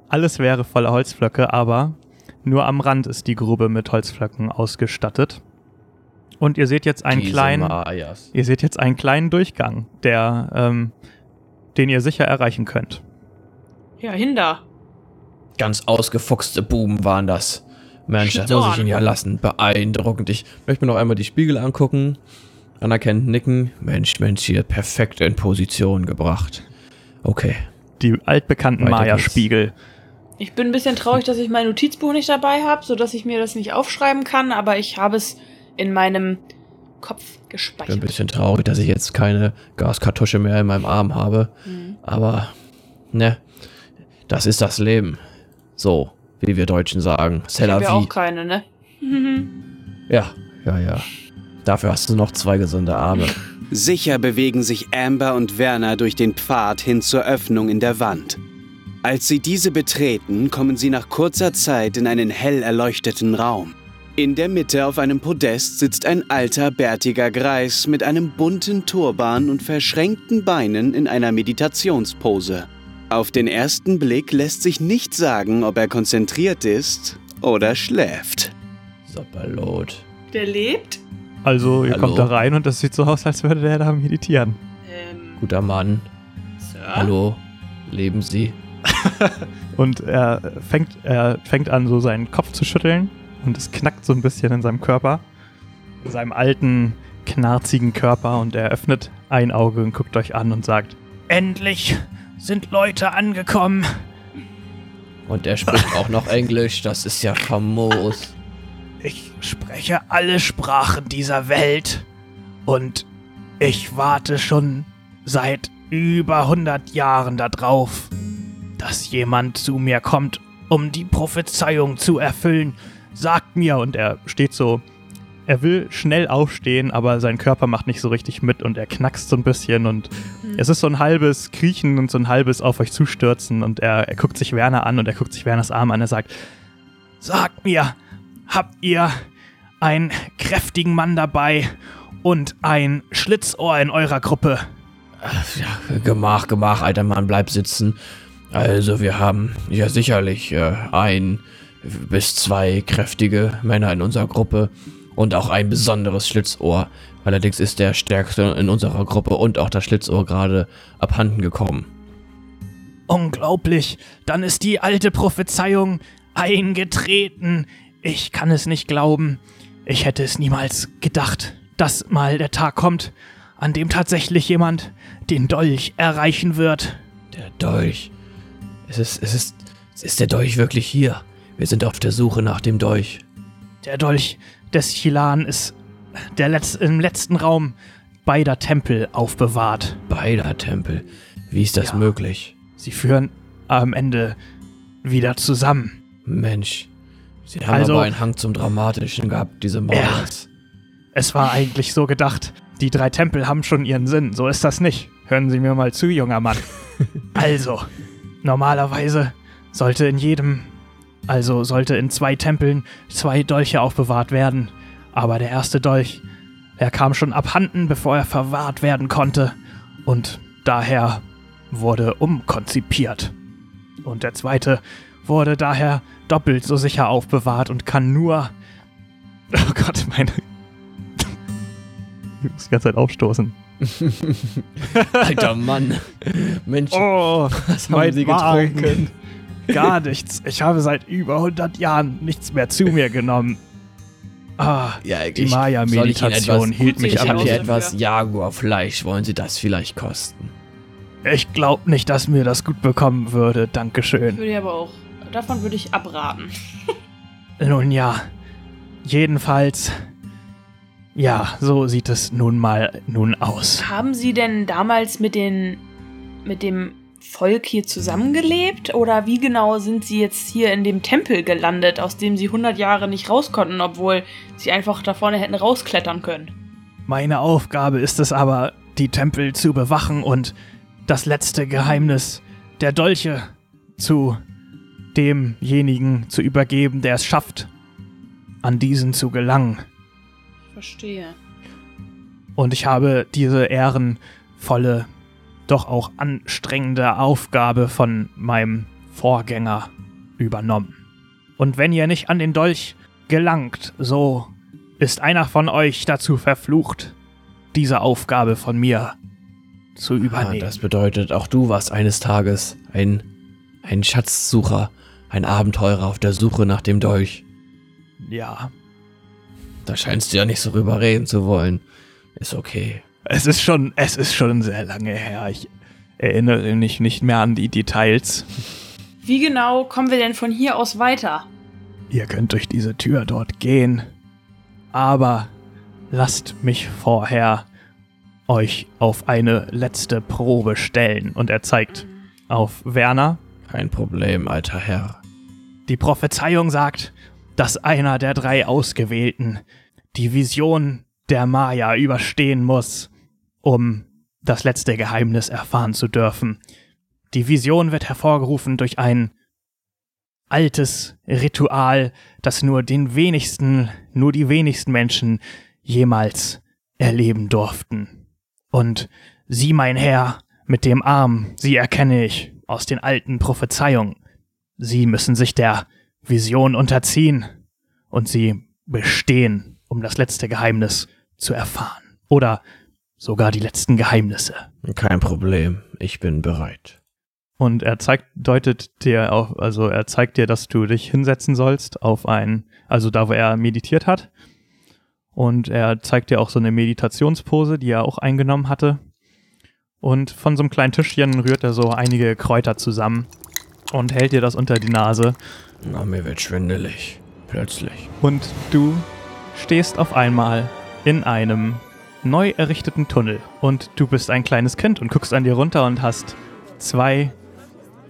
Speaker 1: alles wäre voller Holzflöcke, aber nur am Rand ist die Grube mit Holzflöcken ausgestattet. Und ihr seht jetzt einen
Speaker 5: Diese
Speaker 1: kleinen, ihr seht jetzt einen kleinen Durchgang, der, ähm, den ihr sicher erreichen könnt.
Speaker 4: Ja, hinter.
Speaker 5: Ganz ausgefuchste Buben waren das. Mensch, das muss ich. Ihnen ja lassen. Beeindruckend. Ich möchte mir noch einmal die Spiegel angucken. Anerkennend nicken. Mensch, Mensch, hier perfekt in Position gebracht. Okay.
Speaker 1: Die altbekannten Maya-Spiegel.
Speaker 4: Ich bin ein bisschen traurig, dass ich mein Notizbuch nicht dabei habe, sodass ich mir das nicht aufschreiben kann, aber ich habe es in meinem Kopf
Speaker 5: Ich bin ein
Speaker 4: gespeichert.
Speaker 5: bisschen traurig, dass ich jetzt keine Gaskartusche mehr in meinem Arm habe.
Speaker 4: Mhm.
Speaker 5: Aber, ne, das ist das Leben. So, wie wir Deutschen sagen.
Speaker 4: Ich habe ja auch keine, ne?
Speaker 5: Ja, ja, ja. Dafür hast du noch zwei gesunde Arme.
Speaker 2: Sicher bewegen sich Amber und Werner durch den Pfad hin zur Öffnung in der Wand. Als sie diese betreten, kommen sie nach kurzer Zeit in einen hell erleuchteten Raum. In der Mitte auf einem Podest sitzt ein alter, bärtiger Greis mit einem bunten Turban und verschränkten Beinen in einer Meditationspose. Auf den ersten Blick lässt sich nicht sagen, ob er konzentriert ist oder schläft.
Speaker 5: Sapperlot.
Speaker 4: Der lebt?
Speaker 1: Also ihr
Speaker 5: Hallo?
Speaker 1: kommt da rein und es sieht so aus, als würde der da meditieren.
Speaker 4: Ähm,
Speaker 5: Guter Mann.
Speaker 4: Sir?
Speaker 5: Hallo. Leben Sie?
Speaker 1: Und er fängt, er fängt an, so seinen Kopf zu schütteln und es knackt so ein bisschen in seinem Körper. In seinem alten, knarzigen Körper und er öffnet ein Auge und guckt euch an und sagt: Endlich sind Leute angekommen.
Speaker 5: Und er spricht auch noch Englisch. Das ist ja famos.
Speaker 1: Ich spreche alle Sprachen dieser Welt und ich warte schon seit über 100 Jahren darauf, dass jemand zu mir kommt, um die Prophezeiung zu erfüllen. Sagt mir, und er steht so, er will schnell aufstehen, aber sein Körper macht nicht so richtig mit und er knackst so ein bisschen und es ist so ein halbes Kriechen und so ein halbes auf euch zustürzen und er, er guckt sich Werner an und er guckt sich Werners Arm an, er sagt, sagt mir, habt ihr einen kräftigen Mann dabei und ein Schlitzohr in eurer Gruppe?
Speaker 5: Ja, Gemach, Gemach, alter Mann, bleib sitzen. Also, wir haben ja sicherlich äh, ein bis zwei kräftige Männer in unserer Gruppe und auch ein besonderes Schlitzohr. Allerdings ist der stärkste in unserer Gruppe und auch das Schlitzohr gerade abhanden gekommen.
Speaker 1: Unglaublich, dann ist die alte Prophezeiung eingetreten. Ich kann es nicht glauben. Ich hätte es niemals gedacht, dass mal der Tag kommt, an dem tatsächlich jemand den Dolch erreichen wird.
Speaker 5: Der Dolch. Es ist, es ist, es ist der Dolch wirklich hier. Wir sind auf der Suche nach dem Dolch.
Speaker 1: Der Dolch des Chilan ist der Letz im letzten Raum beider Tempel aufbewahrt.
Speaker 5: Beider Tempel. Wie ist das
Speaker 1: Ja.
Speaker 5: möglich?
Speaker 1: Sie führen am Ende wieder zusammen.
Speaker 5: Mensch. Sie haben
Speaker 1: Also-
Speaker 5: aber einen Hang zum Dramatischen gehabt, diese Mayas.
Speaker 1: Es war eigentlich so gedacht, die drei Tempel haben schon ihren Sinn. So ist das nicht. Hören Sie mir mal zu, junger Mann. also, normalerweise sollte in jedem, also sollte in zwei Tempeln zwei Dolche aufbewahrt werden. Aber der erste Dolch, er kam schon abhanden, bevor er verwahrt werden konnte. Und daher wurde umkonzipiert. Und der zweite wurde daher doppelt so sicher aufbewahrt und kann nur. Oh Gott, meine. Ich muss die ganze Zeit aufstoßen.
Speaker 5: Alter Mann. Mensch,
Speaker 1: Oh,
Speaker 5: was haben
Speaker 1: mein
Speaker 5: Sie
Speaker 1: Magen. Gar nichts. Ich habe seit über 100 Jahren nichts mehr zu mir genommen. Ah,
Speaker 5: Ja,
Speaker 1: die
Speaker 5: ich- ich
Speaker 1: Maya-Meditation hielt mich
Speaker 4: ich
Speaker 5: Ich habe hier etwas Jaguarfleisch. Wollen Sie das vielleicht kosten?
Speaker 1: Ich glaube nicht, dass mir das gut bekommen würde.
Speaker 4: Ich
Speaker 1: Dankeschön.
Speaker 4: würde aber auch, davon würde ich abraten.
Speaker 1: Nun ja, jedenfalls. Ja, so sieht es nun mal nun aus.
Speaker 4: Haben Sie denn damals mit den, mit dem Volk hier zusammengelebt? Oder wie genau sind Sie jetzt hier in dem Tempel gelandet, aus dem Sie 100 Jahre nicht raus konnten, obwohl Sie einfach da vorne hätten rausklettern können?
Speaker 1: Meine Aufgabe ist es aber, die Tempel zu bewachen und das letzte Geheimnis der Dolche zu demjenigen zu übergeben, der es schafft, an diesen zu gelangen.
Speaker 4: Verstehe.
Speaker 1: Und ich habe diese ehrenvolle, doch auch anstrengende Aufgabe von meinem Vorgänger übernommen. Und wenn ihr nicht an den Dolch gelangt, so ist einer von euch dazu verflucht, diese Aufgabe von mir zu
Speaker 5: Ah,
Speaker 1: übernehmen.
Speaker 5: das bedeutet, auch du warst eines Tages ein, ein Schatzsucher, ein Abenteurer auf der Suche nach dem Dolch.
Speaker 1: ja,
Speaker 5: Da scheinst du ja nicht so rüber reden zu wollen. Ist okay.
Speaker 1: Es ist schon, es ist schon sehr lange her. Ich erinnere mich nicht mehr an die Details.
Speaker 4: Wie genau kommen wir denn von hier aus weiter?
Speaker 1: Ihr könnt durch diese Tür dort gehen. Aber lasst mich vorher euch auf eine letzte Probe stellen. Und er zeigt auf Werner.
Speaker 5: Kein Problem, alter Herr.
Speaker 1: Die Prophezeiung sagt, dass einer der drei Ausgewählten die Vision der Maya überstehen muss, um das letzte Geheimnis erfahren zu dürfen. Die Vision wird hervorgerufen durch ein altes Ritual, das nur den wenigsten, nur die wenigsten Menschen jemals erleben durften. Und Sie, mein Herr, mit dem Arm, Sie erkenne ich aus den alten Prophezeiungen. Sie müssen sich der Vision unterziehen und sie bestehen, um das letzte Geheimnis zu erfahren. Oder sogar die letzten Geheimnisse.
Speaker 5: Kein Problem. Ich bin bereit.
Speaker 1: Und er zeigt, deutet dir auch, also er zeigt dir, dass du dich hinsetzen sollst auf ein, also da, wo er meditiert hat. Und er zeigt dir auch so eine Meditationspose, die er auch eingenommen hatte. Und von so einem kleinen Tischchen rührt er so einige Kräuter zusammen und hält dir das unter die Nase.
Speaker 5: Na, mir wird schwindelig. Plötzlich.
Speaker 1: Und du stehst auf einmal in einem neu errichteten Tunnel. Und du bist ein kleines Kind und guckst an dir runter und hast zwei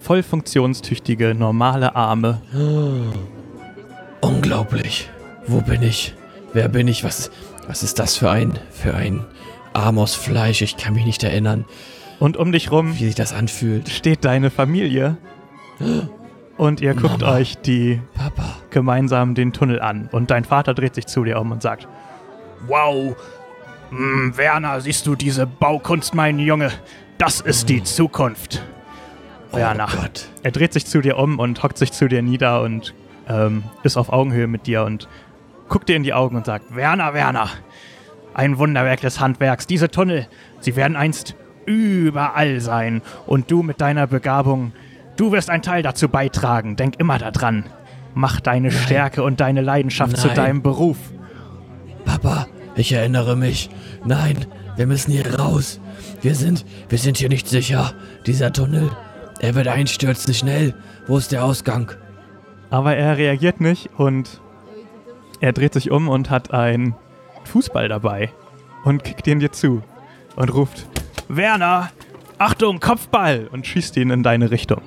Speaker 1: voll funktionstüchtige, normale Arme.
Speaker 5: Unglaublich. Wo bin ich? Wer bin ich? Was, was ist das für ein, für ein Arm aus Fleisch? Ich kann mich nicht erinnern,
Speaker 1: Und um dich rum
Speaker 5: wie sich das anfühlt.
Speaker 1: steht deine Familie. Und ihr guckt
Speaker 5: Mama.
Speaker 1: euch die
Speaker 5: Papa.
Speaker 1: gemeinsam den Tunnel an. Und dein Vater dreht sich zu dir um und sagt: Wow, hm, Werner, siehst du diese Baukunst, mein Junge? Das ist die Zukunft. Werner.
Speaker 5: Oh Gott.
Speaker 1: Er dreht sich zu dir um und hockt sich zu dir nieder und ähm, ist auf Augenhöhe mit dir und guckt dir in die Augen und sagt, Werner, Werner, ein Wunderwerk des Handwerks. Diese Tunnel, sie werden einst überall sein. Und du mit deiner Begabung, du wirst ein Teil dazu beitragen. Denk immer daran. Mach deine Stärke und deine Leidenschaft zu
Speaker 5: Nein.
Speaker 1: deinem Beruf.
Speaker 5: Papa, ich erinnere mich. Nein, wir müssen hier raus. Wir sind, wir sind hier nicht sicher. Dieser Tunnel, er wird einstürzen. Schnell. Wo ist der Ausgang?
Speaker 1: Aber er reagiert nicht und er dreht sich um und hat einen Fußball dabei und kickt ihn dir zu und ruft: Werner, Achtung, Kopfball! und schießt ihn in deine Richtung.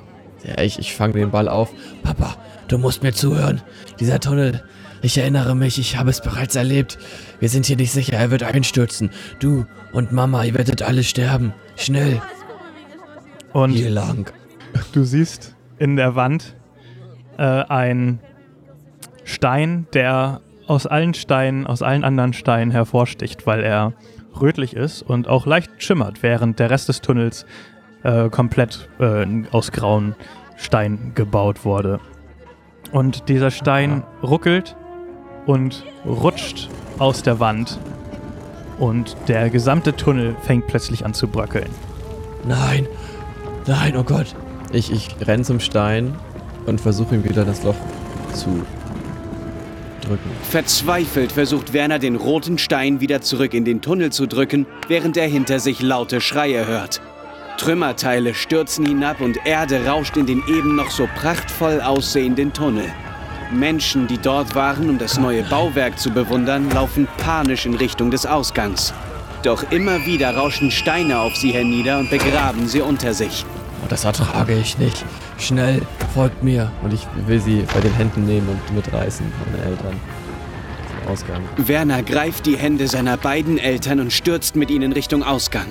Speaker 5: Ja, ich, ich fange den Ball auf. Papa, du musst mir zuhören. Dieser Tunnel, ich erinnere mich, ich habe es bereits erlebt. Wir sind hier nicht sicher, er wird einstürzen. Du und Mama, ihr werdet alle sterben. Schnell,
Speaker 1: Und
Speaker 5: hier lang.
Speaker 1: du siehst in der Wand äh, einen Stein, der aus allen Steinen, aus allen anderen Steinen hervorsticht, weil er rötlich ist und auch leicht schimmert, während der Rest des Tunnels äh, komplett äh, aus grauen Stein gebaut wurde. Und dieser Stein ruckelt und rutscht aus der Wand und der gesamte Tunnel fängt plötzlich an zu bröckeln.
Speaker 5: Nein, nein, oh Gott. Ich, ich renn zum Stein und versuche ihm wieder das Loch zu drücken.
Speaker 2: Verzweifelt versucht Werner den roten Stein wieder zurück in den Tunnel zu drücken, während er hinter sich laute Schreie hört. Trümmerteile stürzen hinab und Erde rauscht in den eben noch so prachtvoll aussehenden Tunnel. Menschen, die dort waren, um das neue Bauwerk zu bewundern, laufen panisch in Richtung des Ausgangs. Doch immer wieder rauschen Steine auf sie hernieder und begraben sie unter sich.
Speaker 5: Oh, das ertrage ich nicht. Schnell, folgt mir. Und ich will sie bei den Händen nehmen und mitreißen, meine Eltern. Zum Ausgang.
Speaker 2: Werner greift die Hände seiner beiden Eltern und stürzt mit ihnen Richtung Ausgang.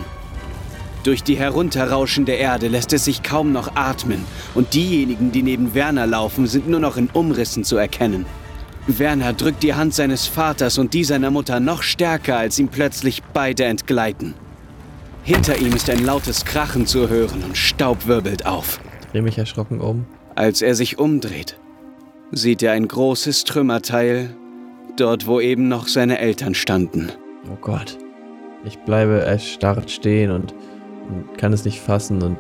Speaker 2: Durch die herunterrauschende Erde lässt es sich kaum noch atmen und diejenigen, die neben Werner laufen, sind nur noch in Umrissen zu erkennen. Werner drückt die Hand seines Vaters und die seiner Mutter noch stärker, als ihm plötzlich beide entgleiten. Hinter ihm ist ein lautes Krachen zu hören und Staub wirbelt auf.
Speaker 5: Dreh mich erschrocken um.
Speaker 2: Als er sich umdreht, sieht er ein großes Trümmerteil dort, wo eben noch seine Eltern standen.
Speaker 5: Oh Gott. Ich bleibe erstarrt stehen und, und kann es nicht fassen und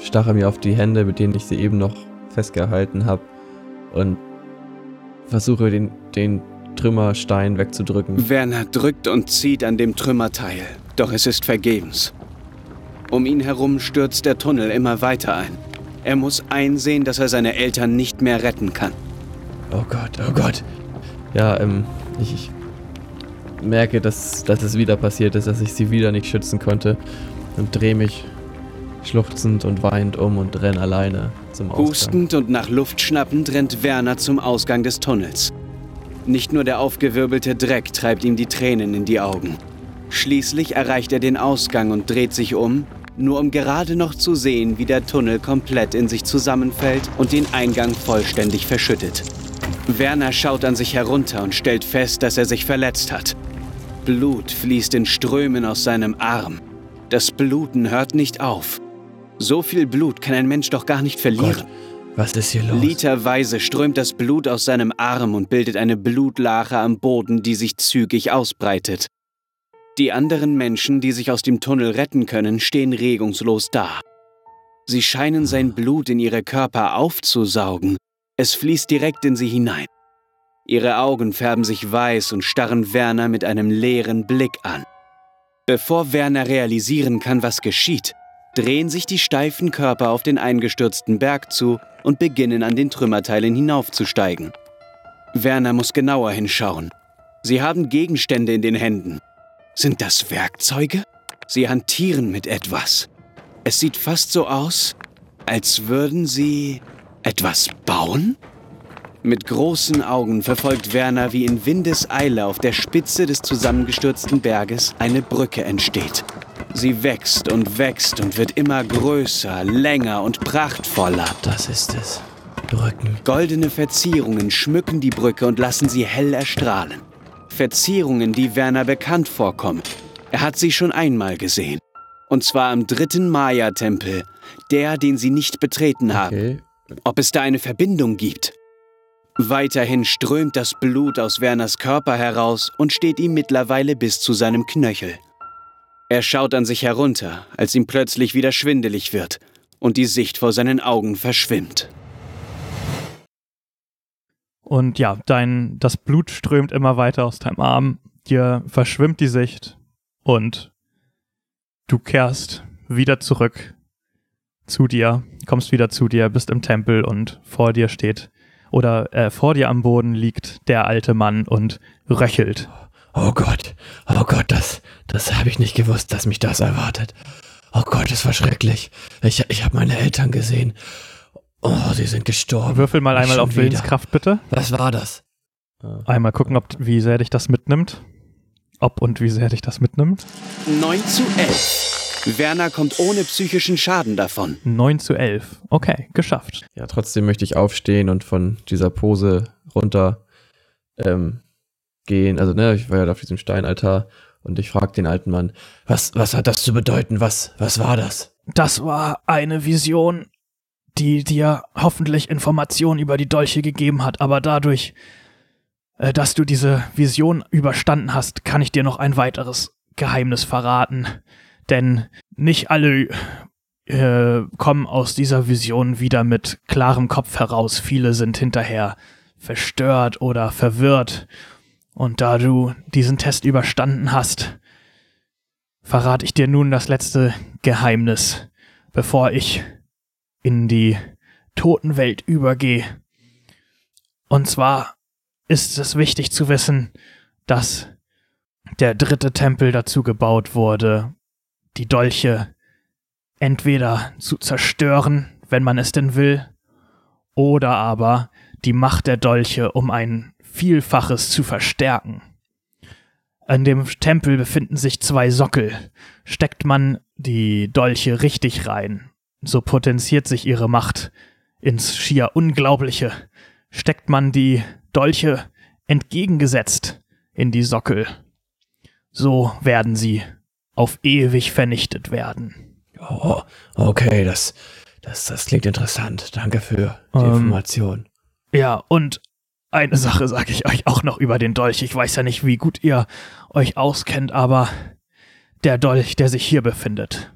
Speaker 5: starre mir auf die Hände, mit denen ich sie eben noch festgehalten habe. Und versuche den, den Trümmerstein wegzudrücken.
Speaker 2: Werner drückt und zieht an dem Trümmerteil, doch es ist vergebens. Um ihn herum stürzt der Tunnel immer weiter ein. Er muss einsehen, dass er seine Eltern nicht mehr retten kann.
Speaker 5: Oh Gott, oh Gott. Ja, ähm, ich, ich merke, dass, dass es wieder passiert ist, dass ich sie wieder nicht schützen konnte und drehe mich schluchzend und weinend um und renn alleine zum Ausgang.
Speaker 2: Hustend und nach Luft schnappend rennt Werner zum Ausgang des Tunnels. Nicht nur der aufgewirbelte Dreck treibt ihm die Tränen in die Augen. Schließlich erreicht er den Ausgang und dreht sich um, nur um gerade noch zu sehen, wie der Tunnel komplett in sich zusammenfällt und den Eingang vollständig verschüttet. Werner schaut an sich herunter und stellt fest, dass er sich verletzt hat. Blut fließt in Strömen aus seinem Arm. Das Bluten hört nicht auf. So viel Blut kann ein Mensch doch gar nicht verlieren.
Speaker 5: Gott, was ist hier los?
Speaker 2: Literweise strömt das Blut aus seinem Arm und bildet eine Blutlache am Boden, die sich zügig ausbreitet. Die anderen Menschen, die sich aus dem Tunnel retten können, stehen regungslos da. Sie scheinen sein Blut in ihre Körper aufzusaugen. Es fließt direkt in sie hinein. Ihre Augen färben sich weiß und starren Werner mit einem leeren Blick an. Bevor Werner realisieren kann, was geschieht, drehen sich die steifen Körper auf den eingestürzten Berg zu und beginnen an den Trümmerteilen hinaufzusteigen. Werner muss genauer hinschauen. Sie haben Gegenstände in den Händen. Sind das Werkzeuge? Sie hantieren mit etwas. Es sieht fast so aus, als würden sie etwas bauen? Mit großen Augen verfolgt Werner, wie in Windeseile auf der Spitze des zusammengestürzten Berges eine Brücke entsteht. Sie wächst und wächst und wird immer größer, länger und prachtvoller.
Speaker 5: Das ist es. Brücken.
Speaker 2: Goldene Verzierungen schmücken die Brücke und lassen sie hell erstrahlen. Verzierungen, die Werner bekannt vorkommen. Er hat sie schon einmal gesehen. Und zwar am dritten Maya-Tempel, der, den sie nicht betreten haben.
Speaker 8: Okay.
Speaker 2: Ob es da eine Verbindung gibt? Weiterhin strömt das Blut aus Werners Körper heraus und steht ihm mittlerweile bis zu seinem Knöchel. Er schaut an sich herunter, als ihm plötzlich wieder schwindelig wird und die Sicht vor seinen Augen verschwimmt.
Speaker 1: Und ja, dein, das Blut strömt immer weiter aus deinem Arm, dir verschwimmt die Sicht und du kehrst wieder zurück zu dir, kommst wieder zu dir, bist im Tempel und vor dir steht oder äh, vor dir am Boden liegt der alte Mann und röchelt.
Speaker 5: Oh Gott, oh Gott, das, das habe ich nicht gewusst, dass mich das erwartet. Oh Gott, das war schrecklich. Ich, ich habe meine Eltern gesehen. Oh, sie sind gestorben.
Speaker 1: Würfel mal einmal
Speaker 5: Schon
Speaker 1: auf
Speaker 5: wieder.
Speaker 1: Willenskraft bitte.
Speaker 5: Was war das?
Speaker 1: Einmal gucken, ob wie sehr dich das mitnimmt. Ob und wie sehr dich das mitnimmt.
Speaker 2: 9 zu 11. Werner kommt ohne psychischen Schaden davon.
Speaker 1: 9 zu 11. Okay, geschafft.
Speaker 8: Ja, trotzdem möchte ich aufstehen und von dieser Pose runter ähm, gehen. Also, ne, ich war ja auf diesem Steinaltar und ich frage den alten Mann,
Speaker 5: Was, was hat das zu bedeuten? Was, was war das?
Speaker 1: Das war eine Vision, die dir hoffentlich Informationen über die Dolche gegeben hat, aber dadurch, äh, dass du diese Vision überstanden hast, kann ich dir noch ein weiteres Geheimnis verraten. Denn nicht alle äh, kommen aus dieser Vision wieder mit klarem Kopf heraus. Viele sind hinterher verstört oder verwirrt. Und da du diesen Test überstanden hast, verrate ich dir nun das letzte Geheimnis, bevor ich in die Totenwelt übergehe. Und zwar ist es wichtig zu wissen, dass der dritte Tempel dazu gebaut wurde, die Dolche entweder zu zerstören, wenn man es denn will, oder aber die Macht der Dolche um ein Vielfaches zu verstärken. An dem Tempel befinden sich zwei Sockel. Steckt man die Dolche richtig rein, so potenziert sich ihre Macht ins schier Unglaubliche. Steckt man die Dolche entgegengesetzt in die Sockel, so werden sie auf ewig vernichtet werden.
Speaker 5: Oh, okay, das, das, das klingt interessant. Danke für die
Speaker 1: Ähm,
Speaker 5: Information.
Speaker 1: Ja, und eine Sache sage ich euch auch noch über den Dolch. Ich weiß ja nicht, wie gut ihr euch auskennt, aber der Dolch, der sich hier befindet,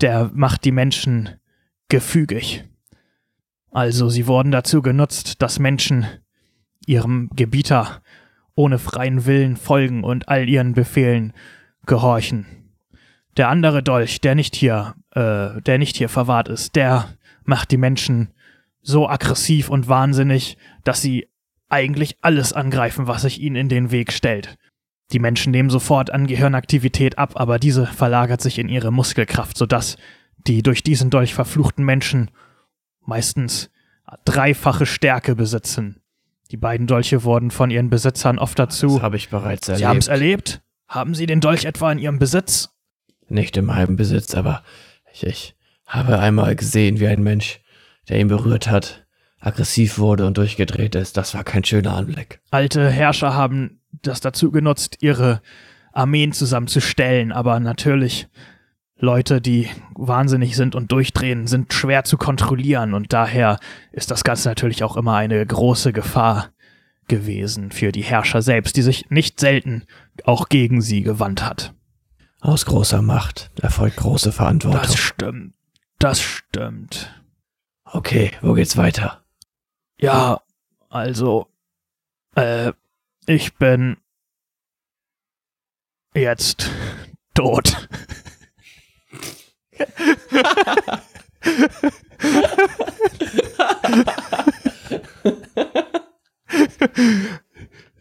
Speaker 1: der macht die Menschen gefügig. Also sie wurden dazu genutzt, dass Menschen ihrem Gebieter ohne freien Willen folgen und all ihren Befehlen gehorchen. Der andere Dolch, der nicht hier, äh, der nicht hier verwahrt ist, der macht die Menschen so aggressiv und wahnsinnig, dass sie eigentlich alles angreifen, was sich ihnen in den Weg stellt. Die Menschen nehmen sofort an Gehirnaktivität ab, aber diese verlagert sich in ihre Muskelkraft, sodass die durch diesen Dolch verfluchten Menschen meistens dreifache Stärke besitzen. Die beiden Dolche wurden von ihren Besitzern oft dazu.
Speaker 5: Das habe ich bereits
Speaker 1: Sie haben es
Speaker 5: erlebt.
Speaker 1: Haben Sie den Dolch etwa in Ihrem Besitz?
Speaker 5: Nicht in meinem Besitz, aber ich, ich habe einmal gesehen, wie ein Mensch, der ihn berührt hat, aggressiv wurde und durchgedreht ist. Das war kein schöner Anblick.
Speaker 1: Alte Herrscher haben das dazu genutzt, ihre Armeen zusammenzustellen, aber natürlich Leute, die wahnsinnig sind und durchdrehen, sind schwer zu kontrollieren und daher ist das Ganze natürlich auch immer eine große Gefahr gewesen für die Herrscher selbst, die sich nicht selten auch gegen sie gewandt hat.
Speaker 5: Aus großer Macht erfolgt große Verantwortung.
Speaker 1: Das stimmt. Das stimmt.
Speaker 5: okay, wo geht's weiter?
Speaker 1: Ja, also, äh, ich bin jetzt tot.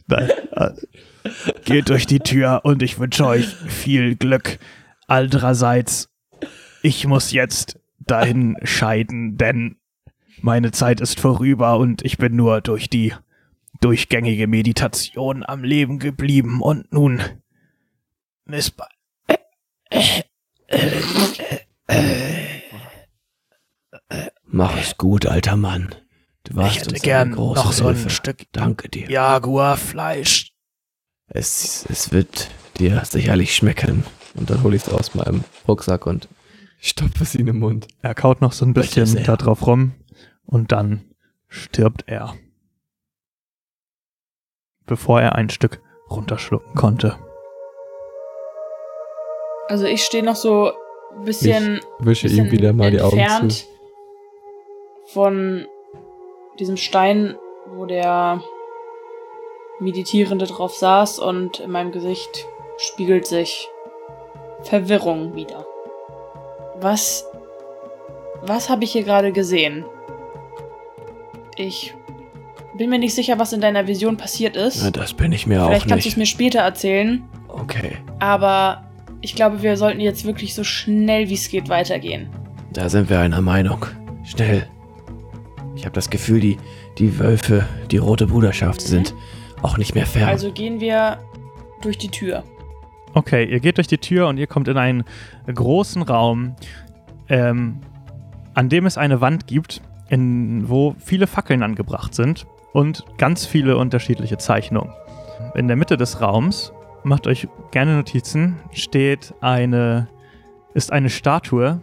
Speaker 1: Äh, geht durch die Tür und ich wünsche euch viel Glück. Andererseits, ich muss jetzt dahin scheiden, denn meine Zeit ist vorüber und ich bin nur durch die durchgängige Meditation am Leben geblieben und nun ist ba-
Speaker 5: Mach es gut, alter Mann. Du warst
Speaker 1: ich hätte
Speaker 5: uns
Speaker 1: gern
Speaker 5: eine große
Speaker 1: noch so ein
Speaker 5: Hilfe.
Speaker 1: Stück
Speaker 5: Danke dir.
Speaker 1: Jaguarfleisch.
Speaker 5: Es, es wird dir sicherlich schmecken.
Speaker 8: Und dann hole ich es aus meinem Rucksack und stopfe sie in den Mund.
Speaker 1: Er kaut noch so ein bisschen da drauf rum und dann stirbt er. Bevor er ein Stück runterschlucken konnte.
Speaker 4: Also ich stehe noch so ein bisschen,
Speaker 8: Wische ihm
Speaker 4: bisschen
Speaker 8: wieder mal die Augen
Speaker 4: entfernt
Speaker 8: zu.
Speaker 4: von diesem Stein, wo der Meditierende drauf saß und in meinem Gesicht spiegelt sich Verwirrung wieder. Was, was habe ich hier gerade gesehen? Ich bin mir nicht sicher, was in deiner Vision passiert ist.
Speaker 5: Na, das bin ich mir auch
Speaker 4: Vielleicht kannst du es
Speaker 5: nicht.
Speaker 4: mir später erzählen.
Speaker 5: Okay,
Speaker 4: Aber ich glaube, wir sollten jetzt wirklich so schnell wie es geht weitergehen.
Speaker 5: da sind wir einer Meinung. Schnell. Ich habe das Gefühl, die, die Wölfe, die rote Bruderschaft sind auch nicht mehr fern.
Speaker 4: Also gehen wir durch die Tür.
Speaker 1: Okay, ihr geht durch die Tür und ihr kommt in einen großen Raum, ähm, an dem es eine Wand gibt, in, wo viele Fackeln angebracht sind und ganz viele unterschiedliche Zeichnungen. In der Mitte des Raums, macht euch gerne Notizen, steht eine, ist eine Statue,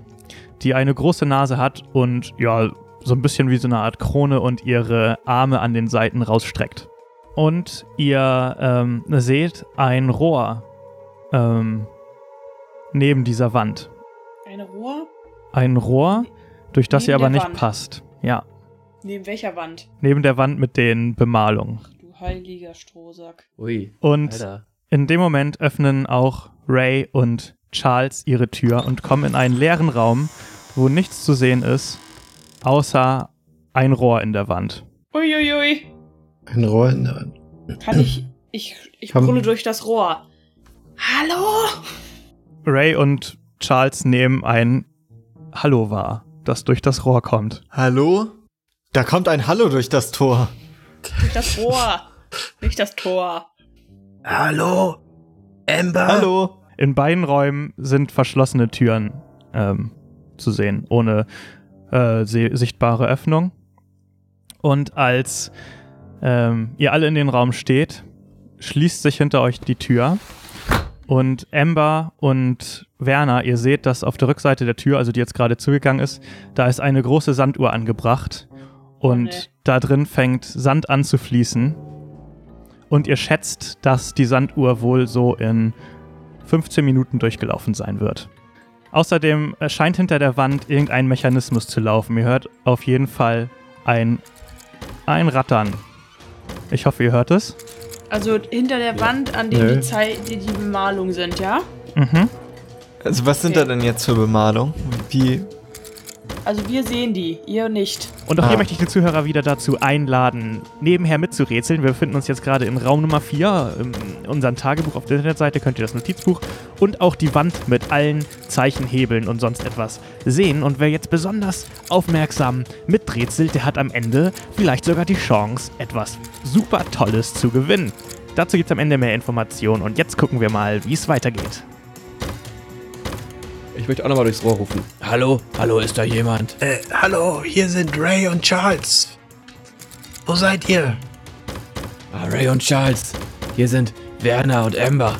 Speaker 1: die eine große Nase hat und ja, so ein bisschen wie so eine Art Krone und ihre Arme an den Seiten rausstreckt. Und ihr ähm, seht ein Rohr ähm, neben dieser Wand.
Speaker 4: Eine Rohr?
Speaker 1: Ein Rohr, durch das
Speaker 4: Neben
Speaker 1: ihr aber nicht
Speaker 4: Wand.
Speaker 1: passt. Ja,
Speaker 4: Neben welcher Wand?
Speaker 1: neben der Wand mit den Bemalungen.
Speaker 4: Du heiliger Strohsack.
Speaker 8: Ui.
Speaker 1: Und
Speaker 8: Alter.
Speaker 1: in dem Moment öffnen auch Ray und Charles ihre Tür und kommen in einen leeren Raum, wo nichts zu sehen ist, außer ein Rohr in der Wand.
Speaker 4: Uiuiui.
Speaker 7: Ein Rohr in der Wand.
Speaker 4: Kann ich. Ich, ich
Speaker 7: Komm.
Speaker 4: brülle durch das Rohr. Hallo?
Speaker 1: Ray und Charles nehmen ein Hallo wahr, das durch das Rohr kommt.
Speaker 3: Hallo? Da kommt ein Hallo durch das Tor.
Speaker 4: Durch das Rohr. Nicht das Tor.
Speaker 6: Hallo? Amber?
Speaker 3: Hallo?
Speaker 1: In beiden Räumen sind verschlossene Türen ähm, zu sehen, ohne äh, sichtbare Öffnung. Und als ähm, ihr alle in den Raum steht, schließt sich hinter euch die Tür. Und Amber und Werner, ihr seht, dass auf der Rückseite der Tür, also die jetzt gerade zugegangen ist, da ist eine große Sanduhr angebracht. Und
Speaker 4: nee.
Speaker 1: da drin fängt Sand an zu fließen. Und ihr schätzt, dass die Sanduhr wohl so in 15 Minuten durchgelaufen sein wird. Außerdem scheint hinter der Wand irgendein Mechanismus zu laufen. Ihr hört auf jeden Fall ein, ein Rattern. Ich hoffe, ihr hört es.
Speaker 4: Also hinter der Wand, an dem die, Zei die, die Bemalungen sind, ja?
Speaker 1: Mhm.
Speaker 3: Also was sind
Speaker 4: Okay.
Speaker 3: da denn jetzt für Bemalung? Wie?
Speaker 4: Also wir sehen die, ihr nicht.
Speaker 1: Und auch
Speaker 3: Ah.
Speaker 1: hier möchte ich die Zuhörer wieder dazu einladen, nebenher mitzurätseln. Wir befinden uns jetzt gerade in Raum Nummer 4. In unserem Tagebuch auf der Internetseite könnt ihr das Notizbuch und auch die Wand mit allen Zeichen, Hebeln und sonst etwas sehen. Und wer jetzt besonders aufmerksam miträtselt, der hat am Ende vielleicht sogar die Chance, etwas super Tolles zu gewinnen. Dazu gibt es am Ende mehr Informationen. Und jetzt gucken wir mal, wie es weitergeht.
Speaker 8: Ich möchte auch nochmal durchs Rohr rufen.
Speaker 5: Hallo? Hallo, ist da jemand?
Speaker 6: Äh, hallo, hier sind Ray und Charles. Wo seid ihr?
Speaker 5: Ah, Ray und Charles. Hier sind Werner und Amber.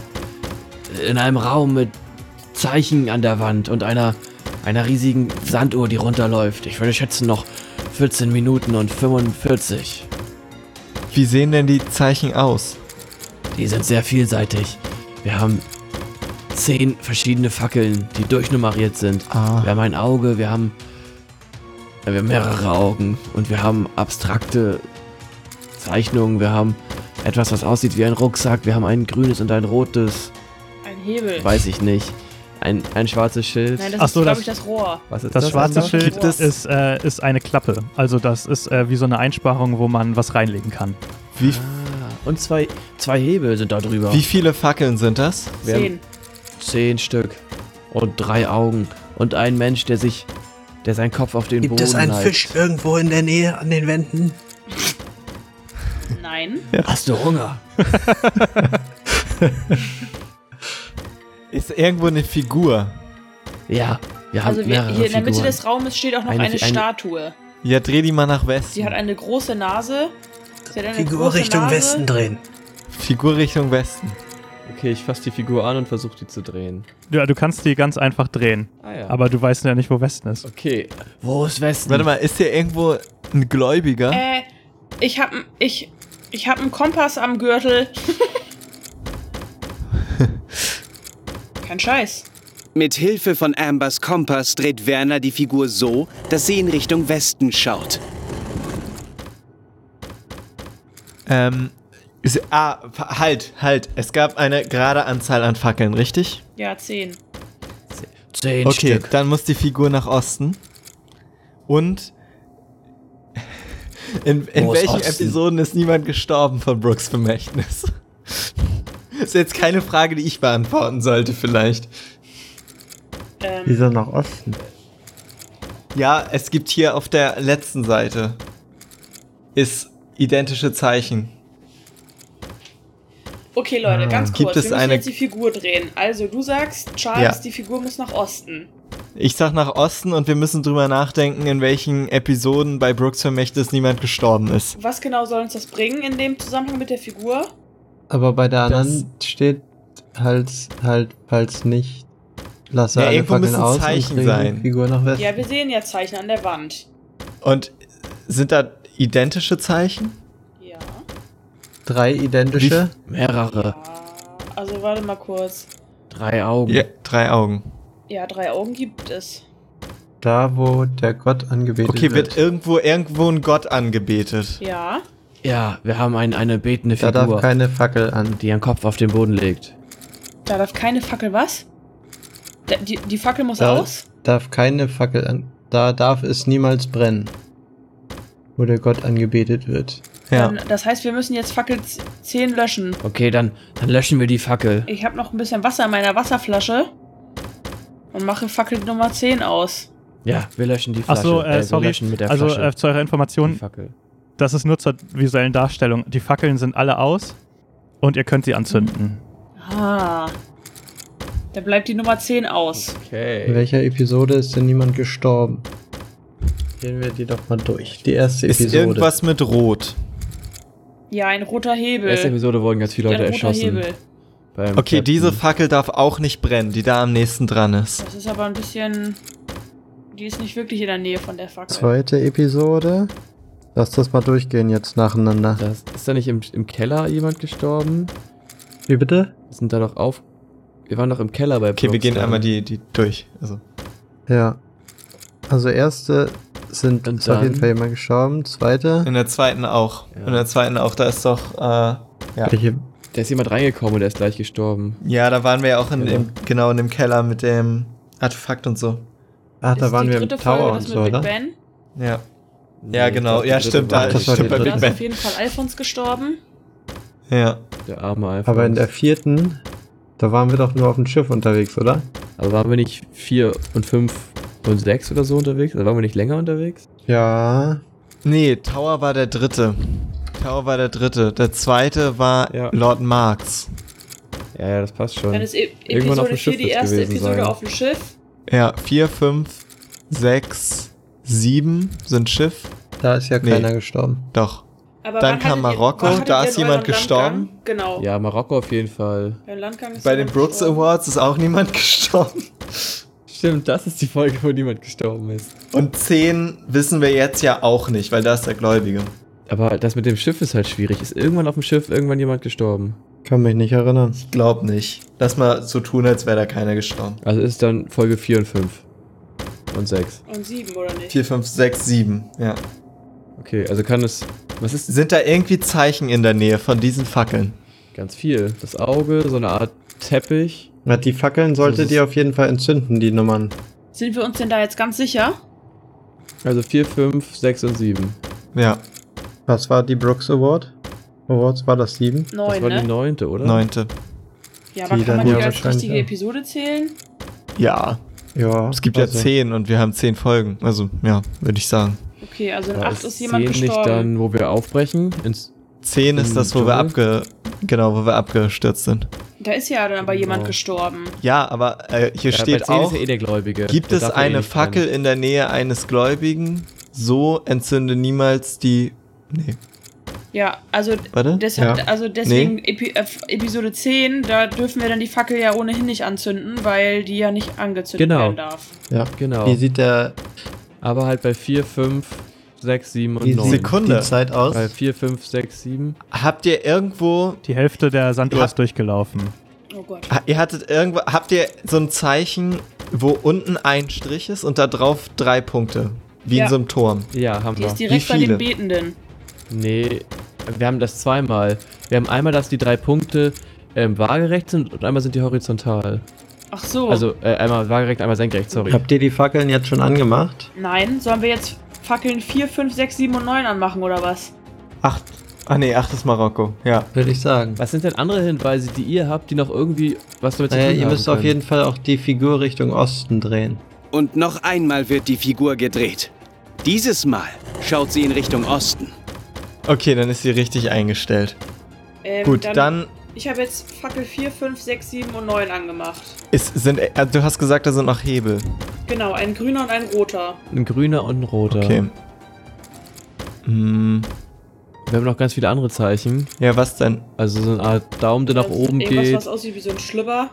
Speaker 5: In einem Raum mit Zeichen an der Wand und einer, einer riesigen Sanduhr, die runterläuft. Ich würde schätzen noch 14 Minuten und 45.
Speaker 3: Wie sehen denn die Zeichen aus?
Speaker 5: Die sind sehr vielseitig. Wir haben zehn verschiedene Fackeln, die durchnummeriert sind.
Speaker 3: Ah.
Speaker 5: Wir haben ein Auge, wir haben, äh, wir haben mehrere Augen und wir haben abstrakte Zeichnungen. Wir haben etwas, was aussieht wie ein Rucksack. Wir haben ein grünes und ein rotes,
Speaker 4: Ein Hebel.
Speaker 5: weiß ich nicht. Ein, ein schwarzes Schild.
Speaker 4: Nein, das
Speaker 1: Ach
Speaker 4: ist,
Speaker 1: so,
Speaker 4: glaube
Speaker 1: das-
Speaker 4: ich, das Rohr.
Speaker 8: Was ist
Speaker 1: Das,
Speaker 8: das?
Speaker 1: schwarze
Speaker 8: Amber?
Speaker 1: Schild
Speaker 3: es-
Speaker 1: ist, äh, ist eine Klappe. Also das ist äh, wie so eine Einsparung, wo man was reinlegen kann.
Speaker 3: Wie,
Speaker 5: Ah, und zwei, zwei Hebel sind da drüber.
Speaker 3: wie viele Fackeln sind das?
Speaker 5: Wir haben
Speaker 4: Zehn.
Speaker 5: Zehn Stück. Und drei Augen. Und ein Mensch, der sich, der seinen Kopf auf den
Speaker 6: Gibt
Speaker 5: Boden
Speaker 6: es einen
Speaker 5: neigt.
Speaker 6: Fisch irgendwo in der Nähe an den Wänden?
Speaker 4: Nein.
Speaker 5: Hast du Hunger?
Speaker 3: Ist irgendwo eine Figur?
Speaker 5: Ja, wir haben
Speaker 4: Also wir,
Speaker 5: mehrere
Speaker 4: hier in der Mitte
Speaker 5: Figuren.
Speaker 4: des Raumes steht auch noch
Speaker 5: Eine-
Speaker 4: eine,
Speaker 5: eine-
Speaker 4: Statue.
Speaker 3: Ja, dreh die mal nach Westen.
Speaker 4: Sie hat eine große Nase. Sie hat eine
Speaker 6: Figur
Speaker 4: große
Speaker 6: Richtung
Speaker 4: Nase.
Speaker 6: Westen drehen.
Speaker 3: Figur Richtung Westen.
Speaker 5: Okay, ich fasse die Figur an und versuche die zu drehen.
Speaker 1: Ja, du kannst die ganz einfach drehen.
Speaker 5: Ah ja.
Speaker 1: Aber du weißt ja nicht, wo Westen ist.
Speaker 5: okay. Wo ist Westen?
Speaker 3: Warte mal, ist hier irgendwo ein Gläubiger?
Speaker 4: Äh, ich hab, n- ich, ich hab einen Kompass am Gürtel. Kein Scheiß.
Speaker 2: Mit Hilfe von Ambers Kompass dreht Werner die Figur so, dass sie in Richtung Westen schaut.
Speaker 3: Ähm, ist, ah, halt, halt. Es gab eine gerade Anzahl an Fackeln, richtig?
Speaker 4: Ja, zehn.
Speaker 9: Zehn
Speaker 3: Okay,
Speaker 9: Stück.
Speaker 3: dann muss die Figur nach Osten. Und in, in welchen
Speaker 9: Osten?
Speaker 3: Episoden ist niemand gestorben von Brooks Vermächtnis? ist jetzt keine Frage, die ich beantworten sollte, vielleicht.
Speaker 4: Ähm,
Speaker 7: Wieso nach Osten?
Speaker 3: Ja, es gibt hier auf der letzten Seite ist identische Zeichen.
Speaker 4: Okay, Leute,
Speaker 7: Ah.
Speaker 4: ganz kurz.
Speaker 3: Gibt es
Speaker 4: Wir müssen
Speaker 3: eine-
Speaker 4: jetzt die Figur drehen. Also, du sagst, Charles,
Speaker 3: Ja.
Speaker 4: die Figur muss nach Osten.
Speaker 3: Ich sag nach Osten und wir müssen drüber nachdenken, in welchen Episoden bei Brooks Vermächtnis niemand gestorben ist.
Speaker 4: Was genau soll uns das bringen in dem Zusammenhang mit der Figur?
Speaker 7: Aber bei der anderen steht halt, halt, falls nicht. Lasse
Speaker 3: Ja,
Speaker 7: alle
Speaker 3: irgendwo
Speaker 7: Fackeln
Speaker 3: müssen
Speaker 7: aus
Speaker 3: Zeichen sein.
Speaker 7: die Figur nach Westen.
Speaker 4: Ja, wir sehen ja Zeichen an der Wand.
Speaker 3: Und sind da identische Zeichen?
Speaker 7: Drei identische.
Speaker 5: Mehrere.
Speaker 4: Ah, Also, warte mal kurz.
Speaker 5: Drei Augen.
Speaker 3: Ja, drei Augen.
Speaker 4: Ja, drei Augen gibt es.
Speaker 7: Da, wo der Gott angebetet
Speaker 3: Okay, wird
Speaker 7: wird.
Speaker 3: irgendwo irgendwo ein Gott angebetet?
Speaker 4: Ja.
Speaker 5: Ja, wir haben ein, eine betende
Speaker 7: Da
Speaker 5: Figur,
Speaker 7: darf keine Fackel an.
Speaker 5: die ihren Kopf auf den Boden legt.
Speaker 4: Da darf keine Fackel was? Da, die, die Fackel muss
Speaker 7: Da
Speaker 4: aus?
Speaker 7: darf keine Fackel an. Da darf es niemals brennen. Wo der Gott angebetet wird.
Speaker 3: Ja.
Speaker 4: Dann, das heißt, wir müssen jetzt Fackel z- 10 löschen.
Speaker 5: Okay, dann, dann löschen wir die Fackel.
Speaker 4: Ich habe noch ein bisschen Wasser in meiner Wasserflasche. Und mache Fackel Nummer 10 aus.
Speaker 5: Ja, wir löschen die Flasche.
Speaker 1: Achso, äh,
Speaker 5: wir
Speaker 1: sorry.
Speaker 5: löschen mit der
Speaker 1: Also
Speaker 5: Flasche
Speaker 1: äh, zu eurer Information,
Speaker 5: Fackel.
Speaker 1: das ist nur zur visuellen Darstellung. Die Fackeln sind alle aus und ihr könnt sie anzünden.
Speaker 4: Ah. Da bleibt die Nummer 10 aus.
Speaker 7: In
Speaker 5: Okay.
Speaker 7: welcher Episode ist denn niemand gestorben? Gehen wir die doch mal durch. Die erste
Speaker 3: Ist
Speaker 7: Episode.
Speaker 3: irgendwas mit Rot?
Speaker 4: Ja, ein roter
Speaker 5: In der
Speaker 4: Hebel.
Speaker 5: ersten Episode wurden ganz viele
Speaker 4: ein
Speaker 5: Leute
Speaker 4: roter
Speaker 5: erschossen.
Speaker 4: Hebel.
Speaker 5: beim
Speaker 3: Okay,
Speaker 5: Captain.
Speaker 3: diese Fackel darf auch nicht brennen, die da am nächsten dran ist.
Speaker 4: Das ist aber ein bisschen. Die ist nicht wirklich in der Nähe von der Fackel.
Speaker 7: Zweite Episode. Lass das mal durchgehen jetzt nacheinander.
Speaker 5: Das, ist da nicht im, im Keller jemand gestorben?
Speaker 7: Wie bitte?
Speaker 5: Sind da doch auf. Wir waren doch im Keller bei
Speaker 3: Okay, wir
Speaker 5: Brooks
Speaker 3: gehen
Speaker 5: dann.
Speaker 3: einmal die, die durch. Also,
Speaker 7: Ja. Also erste sind
Speaker 5: Und
Speaker 7: ist auf jeden Fall jemand gestorben. Zweite.
Speaker 3: in der zweiten auch.
Speaker 5: Ja.
Speaker 3: In der zweiten auch, da ist doch, äh, ja.
Speaker 7: Welche?
Speaker 5: Da ist jemand reingekommen und der ist gleich gestorben.
Speaker 3: Ja, da waren wir ja auch in,
Speaker 5: Genau.
Speaker 3: im, genau in dem Keller mit dem Artefakt und so.
Speaker 7: Ach, da
Speaker 4: Ist
Speaker 7: waren wir im
Speaker 4: dritte
Speaker 7: Tower
Speaker 4: Folge
Speaker 7: und so, oder?
Speaker 4: Ben?
Speaker 3: Ja.
Speaker 5: Nee,
Speaker 3: Ja, genau.
Speaker 5: glaub, die
Speaker 3: Ja, stimmt, da-
Speaker 5: das
Speaker 3: stimmt bei
Speaker 4: Da
Speaker 3: Big
Speaker 4: ist
Speaker 3: Ben.
Speaker 4: auf jeden Fall Alfons gestorben.
Speaker 3: Ja.
Speaker 5: Der arme Alfons.
Speaker 7: Aber in der vierten, da waren wir doch nur auf dem Schiff unterwegs, oder?
Speaker 5: Aber waren wir nicht 4 und 5 und 6 oder so unterwegs? Oder waren wir nicht länger unterwegs?
Speaker 7: Ja.
Speaker 3: Nee, Tower war der dritte. Tower war der dritte. Der zweite war
Speaker 5: Ja.
Speaker 3: Lord Marx.
Speaker 5: Ja, ja, das passt schon.
Speaker 4: Dann ist e
Speaker 5: Irgendwann auf
Speaker 4: Episode
Speaker 5: dem
Speaker 4: 4
Speaker 5: Schiff
Speaker 4: die erste Episode
Speaker 5: sein.
Speaker 4: auf dem Schiff.
Speaker 3: Ja, vier, fünf, sechs, sieben sind Schiff.
Speaker 7: Da ist ja
Speaker 3: Nee.
Speaker 7: keiner gestorben.
Speaker 3: Doch.
Speaker 4: Aber
Speaker 3: Dann kam
Speaker 4: ihr-
Speaker 3: Marokko,
Speaker 4: hattet
Speaker 3: da
Speaker 4: ihr
Speaker 3: ist jemand gestorben.
Speaker 4: Landgang? Genau.
Speaker 5: Ja, Marokko auf jeden Fall.
Speaker 3: Bei den Brooks
Speaker 4: gestorben.
Speaker 3: Awards ist auch niemand gestorben.
Speaker 5: Stimmt, das ist die Folge, wo niemand gestorben ist.
Speaker 3: Und zehn wissen wir jetzt ja auch nicht, weil da ist der Gläubige.
Speaker 5: Aber das mit dem Schiff ist halt schwierig. Ist irgendwann auf dem Schiff irgendwann jemand gestorben?
Speaker 7: Kann mich nicht erinnern.
Speaker 3: Ich glaub nicht. Lass mal so tun, als wäre da keiner gestorben.
Speaker 5: Also ist dann Folge 4 und 5. Und 6.
Speaker 4: Und sieben, oder nicht?
Speaker 3: Vier, fünf, sechs, sieben. Ja.
Speaker 5: Okay, also kann es. Was ist
Speaker 3: Sind da irgendwie Zeichen in der Nähe von diesen Fackeln?
Speaker 5: ganz viel? Das Auge, so eine Art Teppich.
Speaker 7: Na, die Fackeln solltet
Speaker 5: Das
Speaker 7: ihr auf jeden Fall entzünden, die Nummern.
Speaker 4: Sind wir uns denn da jetzt ganz sicher?
Speaker 5: Also 4, 5, 6 und 7.
Speaker 3: Ja,
Speaker 7: Was war die Brooks Award? Awards war das sieben?
Speaker 5: Das
Speaker 4: Neun,
Speaker 5: war
Speaker 4: ne?
Speaker 5: die neunte, oder?
Speaker 3: neunte.
Speaker 4: Ja, aber
Speaker 7: Die
Speaker 4: kann
Speaker 7: dann
Speaker 4: man die
Speaker 7: ja
Speaker 4: als
Speaker 7: wahrscheinlich,
Speaker 4: richtige
Speaker 7: ja.
Speaker 4: Episode zählen?
Speaker 3: Ja,
Speaker 7: Ja.
Speaker 3: es gibt
Speaker 7: also-
Speaker 3: ja zehn und wir haben zehn Folgen. Also, ja, würde ich sagen.
Speaker 4: Okay, also in
Speaker 5: War
Speaker 4: acht
Speaker 5: es
Speaker 4: ist jemand
Speaker 5: 10 nicht
Speaker 4: gestorben.
Speaker 5: dann, wo wir aufbrechen? Ins
Speaker 3: Zehn ist
Speaker 5: Im
Speaker 3: das, wo wir
Speaker 5: Dschungel?
Speaker 3: abge... Genau, wo wir abgestürzt sind.
Speaker 4: Da ist ja dann aber jemand
Speaker 5: Genau.
Speaker 4: gestorben.
Speaker 3: Ja, aber äh, hier
Speaker 5: Ja,
Speaker 3: steht
Speaker 5: 10
Speaker 3: auch,
Speaker 5: eh der Gläubige.
Speaker 3: gibt
Speaker 5: Der
Speaker 3: es
Speaker 5: eh
Speaker 3: eine
Speaker 5: nicht
Speaker 3: Fackel
Speaker 5: brennen.
Speaker 3: in der Nähe eines Gläubigen, so entzünde niemals die... Nee.
Speaker 4: Ja, also,
Speaker 3: Warte?
Speaker 4: deshalb,
Speaker 7: Ja.
Speaker 4: also deswegen Epi äh, Episode 10, da dürfen wir dann die Fackel ja ohnehin nicht anzünden, weil die ja nicht angezündet
Speaker 5: Genau.
Speaker 4: werden darf.
Speaker 7: Ja.
Speaker 5: Genau.
Speaker 7: Wie sieht der
Speaker 5: Aber halt bei 4, 5, 6, 7 und
Speaker 7: wie
Speaker 5: 9.
Speaker 7: sieht
Speaker 3: Sekunde.
Speaker 7: die Zeit aus?
Speaker 5: Bei 4, 5, 6, 7.
Speaker 3: Habt ihr irgendwo,
Speaker 1: Die Hälfte der Sanduhr ist durchgelaufen.
Speaker 4: Oh Gott.
Speaker 3: ihr hattet irgendwo, habt ihr so ein Zeichen, wo unten ein Strich ist und da drauf drei Punkte? Wie
Speaker 4: Ja.
Speaker 3: in so einem Turm.
Speaker 5: Ja, haben
Speaker 4: Die
Speaker 5: wir.
Speaker 4: ist direkt bei
Speaker 3: viele?
Speaker 4: den Betenden.
Speaker 5: Nee, wir haben das zweimal. Wir haben einmal, dass die drei Punkte ähm, waagerecht sind und einmal sind die horizontal.
Speaker 4: Ach so.
Speaker 5: Also äh, einmal waagerecht, einmal senkrecht, sorry.
Speaker 7: Habt ihr die Fackeln jetzt schon angemacht?
Speaker 4: Nein, sollen wir jetzt Fackeln 4, 5, 6, 7 und 9 anmachen oder was?
Speaker 3: Acht. Ah nee, acht ist Marokko. Ja.
Speaker 7: Würde ich sagen.
Speaker 5: Was sind denn andere Hinweise, die ihr habt, die noch irgendwie was damit zu
Speaker 7: Naja,
Speaker 5: tun
Speaker 7: ihr
Speaker 5: haben
Speaker 7: müsst auf
Speaker 5: können?
Speaker 7: jeden Fall auch die Figur Richtung Osten drehen.
Speaker 2: Und noch einmal wird die Figur gedreht. Dieses Mal schaut sie in Richtung Osten.
Speaker 3: Okay, dann ist sie richtig eingestellt.
Speaker 4: Ähm,
Speaker 3: Gut, dann,
Speaker 4: Ich habe jetzt Fackel 4, 5, 6, 7 und 9 angemacht.
Speaker 3: ist, sind, äh, du hast gesagt, da sind noch Hebel.
Speaker 4: Genau, ein grüner und ein roter.
Speaker 5: Ein grüner und ein roter.
Speaker 3: Okay. Hm,
Speaker 5: Wir haben noch ganz viele andere Zeichen.
Speaker 3: ja, was denn?
Speaker 5: Also so eine Art Daumen, der nach
Speaker 4: Also
Speaker 5: oben
Speaker 4: irgendwas,
Speaker 5: geht.
Speaker 4: was aussieht wie so ein Schlüpper.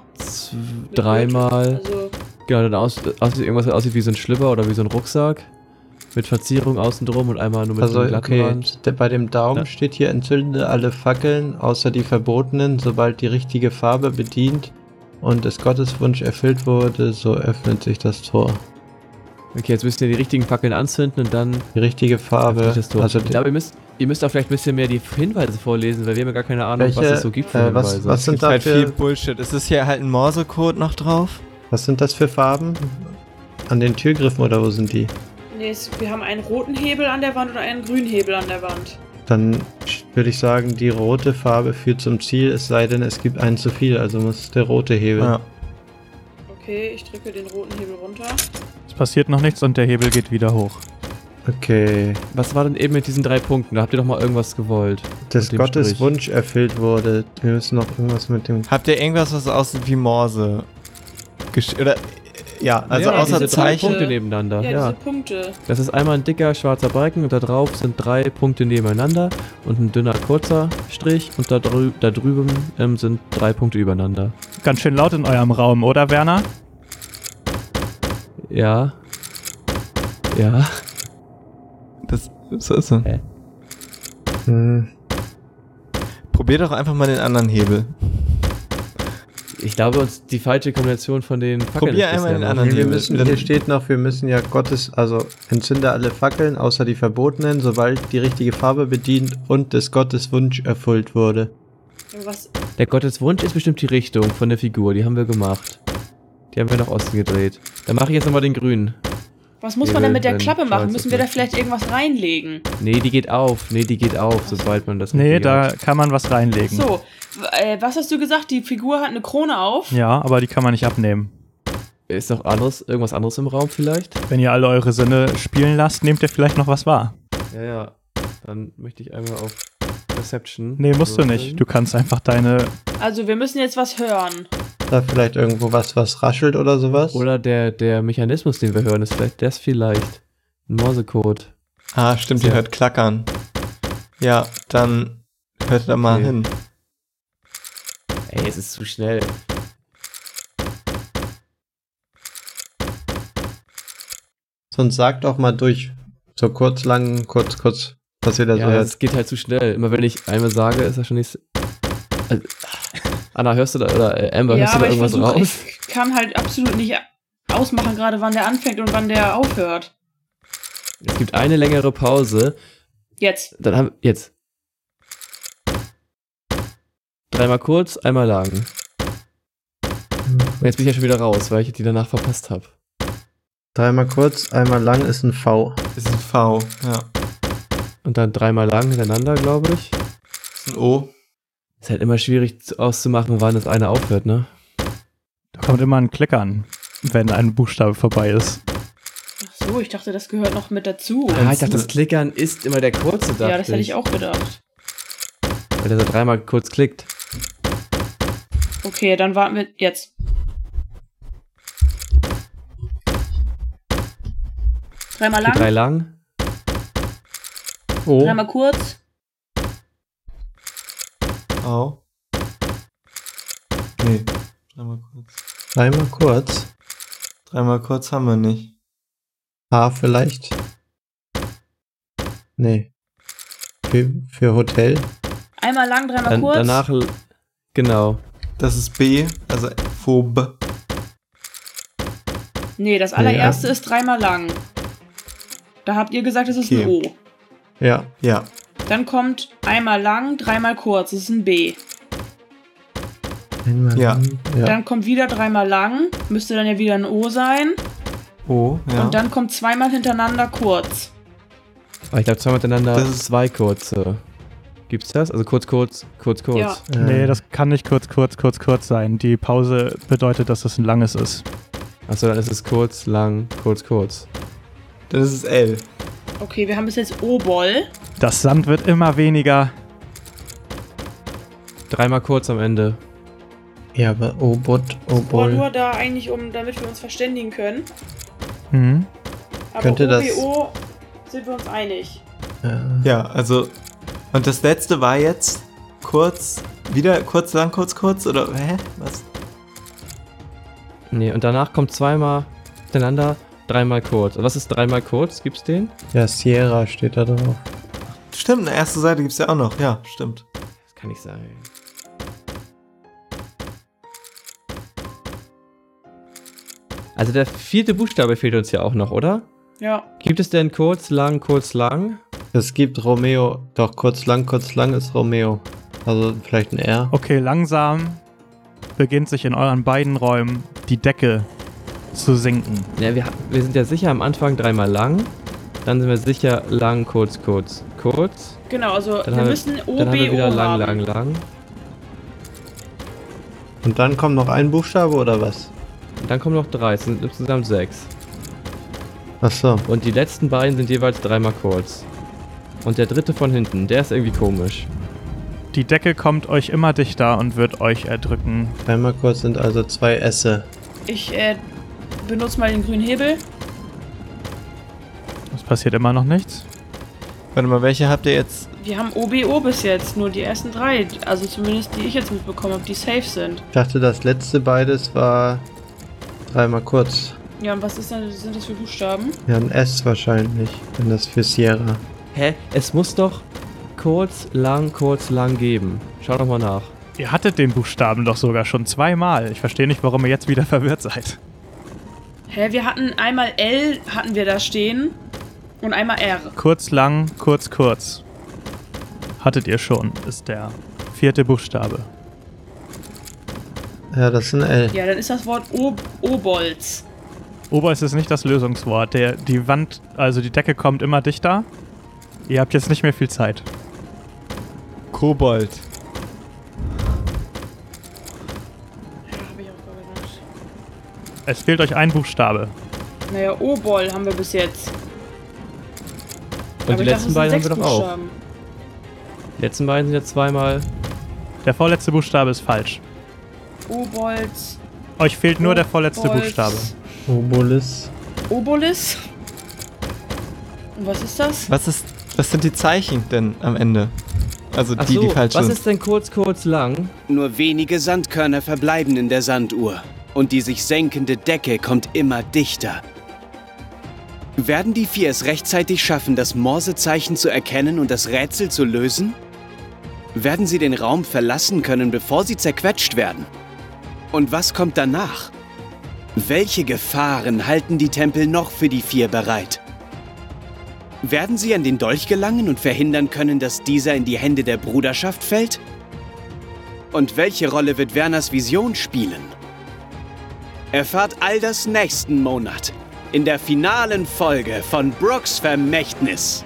Speaker 5: Dreimal.
Speaker 4: Also,
Speaker 5: Genau, dann aus, aussieht irgendwas, was aussieht wie so ein Schlüpper oder wie so ein Rucksack. Mit Verzierung außen drum und einmal nur mit
Speaker 7: Also
Speaker 5: glatten
Speaker 7: okay,
Speaker 5: Rand.
Speaker 7: bei dem Daumen
Speaker 5: Ja.
Speaker 7: steht hier, entzünde alle Fackeln, außer die verbotenen, sobald die richtige Farbe bedient und des Gotteswunsch erfüllt wurde, so öffnet sich das Tor.
Speaker 5: Okay, jetzt müsst ihr die richtigen Fackeln anzünden und dann
Speaker 7: Die richtige Farbe,
Speaker 5: das Tor.
Speaker 7: also
Speaker 5: ich glaube, ihr müsst, ihr müsst auch vielleicht ein bisschen mehr die Hinweise vorlesen, weil wir haben ja gar keine Ahnung, was
Speaker 7: Welche,
Speaker 5: es so gibt für
Speaker 7: äh, was-
Speaker 5: Hinweise.
Speaker 7: was sind
Speaker 3: Gibt halt viel
Speaker 7: dafür,
Speaker 3: Bullshit. Ist es hier halt ein Morsecode noch drauf?
Speaker 7: was sind das für Farben? An den Türgriffen oder wo sind die?
Speaker 4: Nee, wir haben einen roten Hebel an der Wand und einen grünen Hebel an der Wand.
Speaker 7: Dann würde ich sagen, die rote Farbe führt zum Ziel, es sei denn, es gibt einen zu viel, also muss der rote Hebel.
Speaker 3: Ja.
Speaker 4: Okay, ich drücke den roten Hebel runter.
Speaker 1: Es passiert noch nichts und der Hebel geht wieder hoch.
Speaker 7: Okay.
Speaker 5: was war denn eben mit diesen drei Punkten? Da habt ihr doch mal irgendwas gewollt. Dem
Speaker 7: Gottes
Speaker 5: Strich.
Speaker 7: Wunsch erfüllt wurde. Wir müssen noch irgendwas mit dem.
Speaker 3: Habt ihr irgendwas, was aussieht wie Morse? Gesch oder, ja, also
Speaker 5: ja,
Speaker 3: außer
Speaker 5: diese drei
Speaker 3: Zeichen.
Speaker 5: Punkte nebeneinander.
Speaker 4: Ja,
Speaker 5: Ja,
Speaker 4: diese Punkte.
Speaker 5: Das ist einmal ein dicker schwarzer Balken und da drauf sind drei Punkte nebeneinander und ein dünner kurzer Strich und da, drü da drüben ähm, sind drei Punkte übereinander.
Speaker 1: Ganz schön laut in eurem Raum, oder Werner?
Speaker 5: Ja. Ja.
Speaker 3: Das, so ist so.
Speaker 7: Hm.
Speaker 3: Probier doch einfach mal den anderen Hebel.
Speaker 5: Ich glaube, uns die falsche Kombination von den Fackeln
Speaker 3: Probier
Speaker 5: ist
Speaker 3: einmal den anderen
Speaker 7: wir müssen, hier steht noch, wir müssen ja Gottes, also entzünde alle Fackeln, außer die verbotenen, sobald die richtige Farbe bedient und des Gottes Wunsch erfüllt wurde.
Speaker 4: Irgendwas.
Speaker 5: Der Gotteswunsch ist bestimmt die Richtung von der Figur, die haben wir gemacht. Die haben wir nach Osten gedreht. Dann mache ich jetzt nochmal den grünen.
Speaker 4: Was muss man denn mit der Klappe machen? Müssen wir da vielleicht irgendwas reinlegen?
Speaker 5: Nee, die geht auf. Nee, die geht auf, sobald man das
Speaker 1: Nee, da
Speaker 5: hat.
Speaker 1: kann man was reinlegen.
Speaker 4: So, w- äh, was hast du gesagt? Die Figur hat eine Krone auf.
Speaker 1: Ja, aber die kann man nicht abnehmen.
Speaker 5: Ist noch anderes, irgendwas anderes im Raum vielleicht?
Speaker 1: Wenn ihr alle eure Sinne spielen lasst, nehmt ihr vielleicht noch was wahr.
Speaker 5: Ja, ja. Dann möchte ich einmal auf Perception.
Speaker 1: Nee, musst du
Speaker 5: würfeln.
Speaker 1: nicht. Du kannst einfach deine.
Speaker 4: Also, wir müssen jetzt was hören.
Speaker 7: Da vielleicht irgendwo was, was raschelt oder sowas?
Speaker 5: Oder der, der Mechanismus, den wir hören, ist vielleicht das vielleicht. Ein Morsecode.
Speaker 3: Ah, stimmt, ihr hört klackern. Ja, dann hört da mal
Speaker 5: Okay.
Speaker 3: hin.
Speaker 5: Ey, es ist zu schnell.
Speaker 7: Sonst sag doch mal durch. So kurz, lang, kurz, kurz, was ihr da so
Speaker 5: Ja,
Speaker 7: hört.
Speaker 5: es geht halt zu schnell. Immer wenn ich einmal sage, ist das schon nicht. Also, Anna, hörst du da, oder äh, Amber,
Speaker 4: ja,
Speaker 5: hörst du da irgendwas
Speaker 4: versuche,
Speaker 5: raus?
Speaker 4: ich kann halt absolut nicht ausmachen, gerade wann der anfängt und wann der aufhört.
Speaker 5: Es gibt eine längere Pause.
Speaker 4: Jetzt.
Speaker 5: Dann haben jetzt. Dreimal kurz, einmal lang. Und jetzt bin ich ja schon wieder raus, weil ich die danach verpasst habe.
Speaker 7: Dreimal kurz, einmal lang ist ein V.
Speaker 3: Ist ein V, ja.
Speaker 5: Und dann dreimal lang hintereinander, glaube ich.
Speaker 3: Ist ein O.
Speaker 5: Ist halt immer schwierig zu- auszumachen, wann das eine aufhört, ne?
Speaker 1: Da kommt immer ein Klickern, wenn ein Buchstabe vorbei ist.
Speaker 4: Ach so, ich dachte, das gehört noch mit dazu.
Speaker 5: Ah, ich dachte, das Klickern ist immer der kurze,
Speaker 4: ja, das hätte ich auch gedacht.
Speaker 5: Weil der so dreimal kurz klickt.
Speaker 4: Okay, dann warten wir jetzt. Dreimal lang,
Speaker 5: drei lang.
Speaker 7: O.
Speaker 4: dreimal kurz.
Speaker 3: V. Nee, dreimal kurz.
Speaker 7: Dreimal kurz.
Speaker 3: Dreimal kurz haben wir nicht.
Speaker 7: H vielleicht. Nee. Für, für Hotel.
Speaker 4: Einmal lang, dreimal
Speaker 5: Dann,
Speaker 4: kurz.
Speaker 5: danach, genau.
Speaker 3: Das ist B, also Phob.
Speaker 4: nee, das allererste ist dreimal lang. Da habt ihr gesagt, es ist ein O.
Speaker 3: Okay.
Speaker 7: Ja.
Speaker 3: Ja.
Speaker 4: Dann kommt einmal lang, dreimal kurz. Das ist ein B.
Speaker 7: Einmal
Speaker 3: Ja.
Speaker 7: lang. ja.
Speaker 4: Dann kommt wieder dreimal lang. Müsste dann ja wieder ein O sein.
Speaker 3: O, ja.
Speaker 4: Und dann kommt zweimal hintereinander kurz.
Speaker 5: Aber ich glaube, zweimal miteinander
Speaker 3: Das ist-
Speaker 5: zwei kurze. Gibt's das? Also kurz, kurz, kurz, kurz.
Speaker 4: Ja.
Speaker 7: Ähm,
Speaker 1: Nee, das kann nicht kurz, kurz, kurz, kurz sein. Die Pause bedeutet, dass es ein langes ist.
Speaker 5: Achso, dann ist es kurz, lang, kurz, kurz.
Speaker 3: Dann ist es L.
Speaker 4: Okay, wir haben bis jetzt O-Boll.
Speaker 1: Das Sand wird immer weniger.
Speaker 5: Dreimal kurz am Ende.
Speaker 7: Ja, aber O-Bot,
Speaker 4: Aber
Speaker 7: O-Boll.
Speaker 4: nur da eigentlich, um, damit wir uns verständigen können.
Speaker 1: Mhm.
Speaker 4: Aber
Speaker 7: Könnte das-
Speaker 4: OBO sind wir uns einig.
Speaker 7: Ja.
Speaker 3: Ja, also. Und das letzte war jetzt kurz, wieder kurz, lang, kurz, kurz, oder hä? Was?
Speaker 5: Nee, und danach kommt zweimal miteinander, dreimal kurz. Was ist dreimal kurz? Gibt's den?
Speaker 7: ja, Sierra steht da drauf.
Speaker 3: Stimmt, eine erste Seite gibt's ja auch noch. Ja, stimmt.
Speaker 5: Das kann nicht sein. Also der vierte Buchstabe fehlt uns ja auch noch, oder?
Speaker 4: Ja.
Speaker 5: Gibt es denn kurz, lang, kurz, lang?
Speaker 7: Es gibt Romeo. Doch, kurz lang, kurz lang ist Romeo. Also vielleicht ein R.
Speaker 1: Okay, langsam beginnt sich in euren beiden Räumen die Decke zu sinken.
Speaker 5: Ja, wir, wir sind ja sicher am Anfang dreimal lang. Dann sind wir sicher lang, kurz, kurz, kurz.
Speaker 4: Genau, also
Speaker 5: Dann
Speaker 4: wir müssen OBO
Speaker 5: Dann haben wir wieder lang,
Speaker 4: haben.
Speaker 5: lang, lang.
Speaker 7: Und dann kommt noch ein Buchstabe oder was?
Speaker 5: Und dann kommen noch drei, es sind insgesamt sechs.
Speaker 7: Ach so.
Speaker 5: Und die letzten beiden sind jeweils dreimal kurz. Und der dritte von hinten, der ist irgendwie komisch.
Speaker 1: Die Decke kommt euch immer dichter und wird euch erdrücken.
Speaker 7: Dreimal kurz sind also zwei Esse.
Speaker 4: Ich äh, benutze mal den grünen Hebel.
Speaker 1: Es passiert immer noch nichts.
Speaker 3: Warte mal, welche habt ihr jetzt?
Speaker 4: Wir haben OBO bis jetzt, nur die ersten drei. Also zumindest die ich jetzt mitbekommen habe, die safe sind.
Speaker 7: Ich dachte, das letzte beides war dreimal kurz.
Speaker 4: Ja, und was ist denn, sind das für Buchstaben?
Speaker 7: Ja, ein S wahrscheinlich, wenn das für Sierra.
Speaker 5: Hä? Es muss doch kurz, lang, kurz, lang geben. Schau doch mal nach.
Speaker 1: Ihr hattet den Buchstaben doch sogar schon zweimal. Ich verstehe nicht, warum ihr jetzt wieder verwirrt seid.
Speaker 4: Hä, wir hatten einmal L hatten wir da stehen und einmal R.
Speaker 1: Kurz, lang, kurz, kurz. Hattet ihr schon, ist der vierte Buchstabe.
Speaker 7: Ja, das ist ein L.
Speaker 4: Ja, dann ist das Wort O Obolz.
Speaker 1: Oberst ist nicht das Lösungswort. Der, die Wand, also die Decke kommt immer dichter. Ihr habt jetzt nicht mehr viel Zeit.
Speaker 3: Kobold.
Speaker 1: Es fehlt euch ein Buchstabe.
Speaker 4: Naja, Obol haben wir bis jetzt.
Speaker 5: Und
Speaker 4: Aber
Speaker 5: die
Speaker 4: dachte,
Speaker 5: letzten
Speaker 4: sind
Speaker 5: beiden haben wir doch auch. Die letzten beiden sind jetzt zweimal.
Speaker 1: Der vorletzte Buchstabe ist falsch.
Speaker 4: Obolz.
Speaker 1: Euch fehlt nur der vorletzte
Speaker 4: Obolz.
Speaker 1: Buchstabe.
Speaker 7: Obolis.
Speaker 4: Obolis. Und was ist das?
Speaker 3: Was ist, was sind die Zeichen denn am Ende? Also
Speaker 5: Ach
Speaker 3: die,
Speaker 5: so,
Speaker 3: die falsch
Speaker 5: was
Speaker 3: sind.
Speaker 5: ist denn kurz, kurz, lang?
Speaker 2: Nur wenige Sandkörner verbleiben in der Sanduhr und die sich senkende Decke kommt immer dichter. Werden die vier es rechtzeitig schaffen, das Morsezeichen zu erkennen und das Rätsel zu lösen? Werden sie den Raum verlassen können, bevor sie zerquetscht werden? Und was kommt danach? Welche Gefahren halten die Tempel noch für die vier bereit? Werden sie an den Dolch gelangen und verhindern können, dass dieser in die Hände der Bruderschaft fällt? Und welche Rolle wird Werners Vision spielen? Erfahrt all das nächsten Monat in der finalen Folge von Brooks Vermächtnis.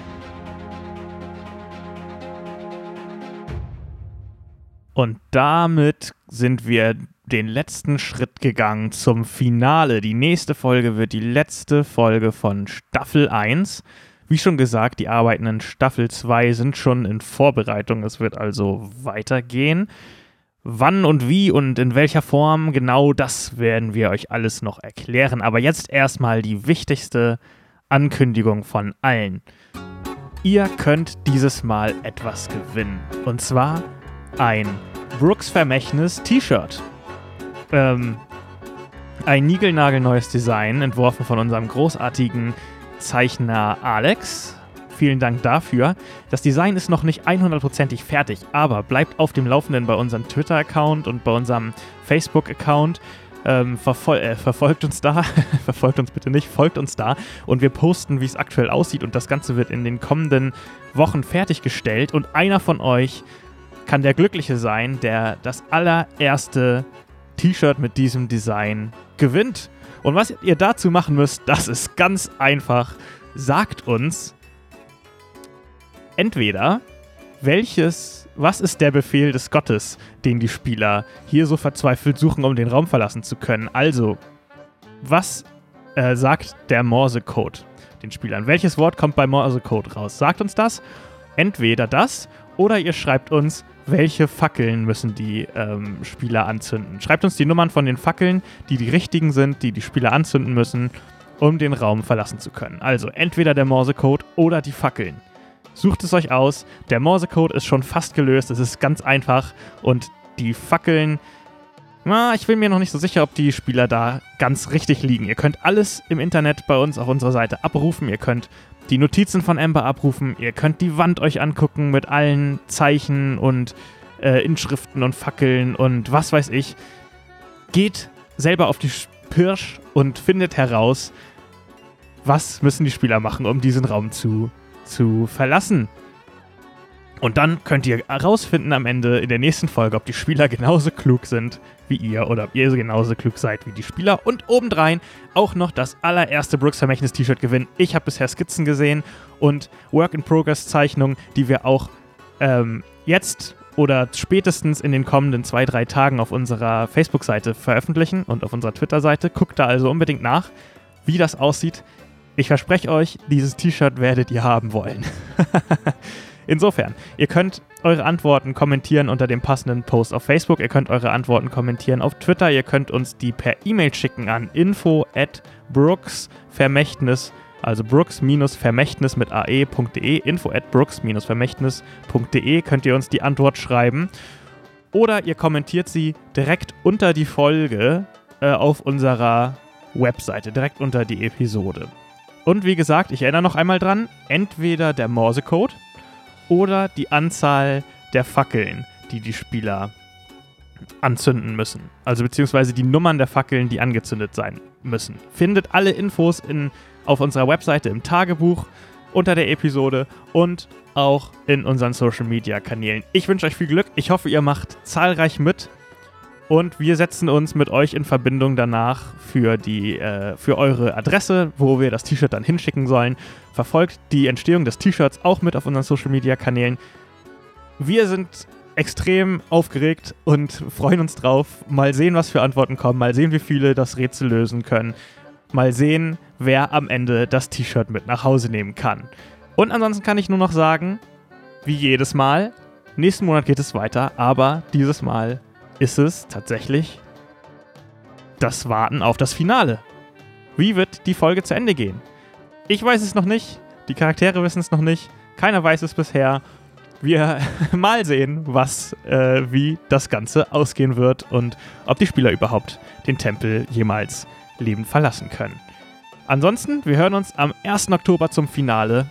Speaker 1: Und damit sind wir den letzten Schritt gegangen zum Finale. Die nächste Folge wird die letzte Folge von Staffel 1. Wie schon gesagt, die Arbeiten in Staffel 2 sind schon in Vorbereitung. Es wird also weitergehen. Wann und wie und in welcher Form genau, das werden wir euch alles noch erklären. Aber jetzt erstmal die wichtigste Ankündigung von allen. Ihr könnt dieses Mal etwas gewinnen. Und zwar ein Brooks Vermächtnis T-Shirt. Ähm, ein niegelnagelneues Design, entworfen von unserem großartigen Zeichner Alex. Vielen Dank dafür. Das Design ist noch nicht 100%ig fertig, aber bleibt auf dem Laufenden bei unserem Twitter-Account und bei unserem Facebook-Account. Ähm, verfol äh, verfolgt uns da, verfolgt uns bitte nicht, folgt uns da und wir posten, wie es aktuell aussieht und das Ganze wird in den kommenden Wochen fertiggestellt und einer von euch kann der Glückliche sein, der das allererste T-Shirt mit diesem Design gewinnt. Und was ihr dazu machen müsst, das ist ganz einfach. Sagt uns entweder, welches, was ist der Befehl des Gottes, den die Spieler hier so verzweifelt suchen, um den Raum verlassen zu können. Also, was äh, sagt der Morsecode den Spielern? Welches Wort kommt bei Morsecode raus? Sagt uns das. Entweder das oder ihr schreibt uns, welche Fackeln müssen die ähm, Spieler anzünden. Schreibt uns die Nummern von den Fackeln, die die richtigen sind, die die Spieler anzünden müssen, um den Raum verlassen zu können. Also entweder der Morsecode oder die Fackeln. Sucht es euch aus. Der Morsecode ist schon fast gelöst. Es ist ganz einfach. Und die Fackeln, na, ich bin mir noch nicht so sicher, ob die Spieler da ganz richtig liegen. Ihr könnt alles im Internet bei uns auf unserer Seite abrufen. Ihr könnt die Notizen von Amber abrufen. Ihr könnt die Wand euch angucken mit allen Zeichen und äh, Inschriften und Fackeln und was weiß ich. Geht selber auf die Pirsch und findet heraus, was müssen die Spieler machen, um diesen Raum zu zu verlassen. Und dann könnt ihr herausfinden am Ende in der nächsten Folge, ob die Spieler genauso klug sind wie ihr oder ob ihr genauso klug seid wie die Spieler. Und obendrein auch noch das allererste Brooks Vermächtnis T-Shirt gewinnen. Ich habe bisher Skizzen gesehen und Work-in-Progress-Zeichnungen, die wir auch ähm, jetzt oder spätestens in den kommenden zwei, drei Tagen auf unserer Facebook-Seite veröffentlichen und auf unserer Twitter-Seite. Guckt da also unbedingt nach, wie das aussieht. Ich verspreche euch, dieses T-Shirt werdet ihr haben wollen. Insofern, ihr könnt eure Antworten kommentieren unter dem passenden Post auf Facebook, ihr könnt eure Antworten kommentieren auf Twitter, ihr könnt uns die per E-Mail schicken an info at brooksvermächtnis, also brooks-vermächtnis mit ae.de, info at brooks-vermächtnis.de könnt ihr uns die Antwort schreiben. Oder ihr kommentiert sie direkt unter die Folge äh, auf unserer Webseite, direkt unter die Episode. Und wie gesagt, ich erinnere noch einmal dran, entweder der Morsecode oder die Anzahl der Fackeln, die die Spieler anzünden müssen. Also beziehungsweise die Nummern der Fackeln, die angezündet sein müssen. Findet alle Infos in, auf unserer Webseite im Tagebuch unter der Episode und auch in unseren Social Media Kanälen. Ich wünsche euch viel Glück. Ich hoffe, ihr macht zahlreich mit und wir setzen uns mit euch in Verbindung danach für, die, äh, für eure Adresse, wo wir das T-Shirt dann hinschicken sollen. Verfolgt die Entstehung des T-Shirts auch mit auf unseren Social-Media-Kanälen. Wir sind extrem aufgeregt und freuen uns drauf. Mal sehen, was für Antworten kommen. Mal sehen, wie viele das Rätsel lösen können. Mal sehen, wer am Ende das T-Shirt mit nach Hause nehmen kann. Und ansonsten kann ich nur noch sagen, wie jedes Mal, nächsten Monat geht es weiter, aber dieses Mal ist es tatsächlich das Warten auf das Finale. Wie wird die Folge zu Ende gehen? Ich weiß es noch nicht, die Charaktere wissen es noch nicht, keiner weiß es bisher. Wir mal sehen, was, äh, wie das Ganze ausgehen wird und ob die Spieler überhaupt den Tempel jemals lebend verlassen können. Ansonsten, wir hören uns am 1. Oktober zum Finale.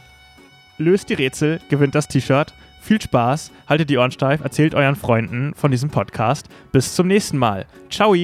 Speaker 1: Löst die Rätsel, gewinnt das T-Shirt viel Spaß, haltet die Ohren steif, erzählt euren Freunden von diesem Podcast. Bis zum nächsten Mal. Ciao!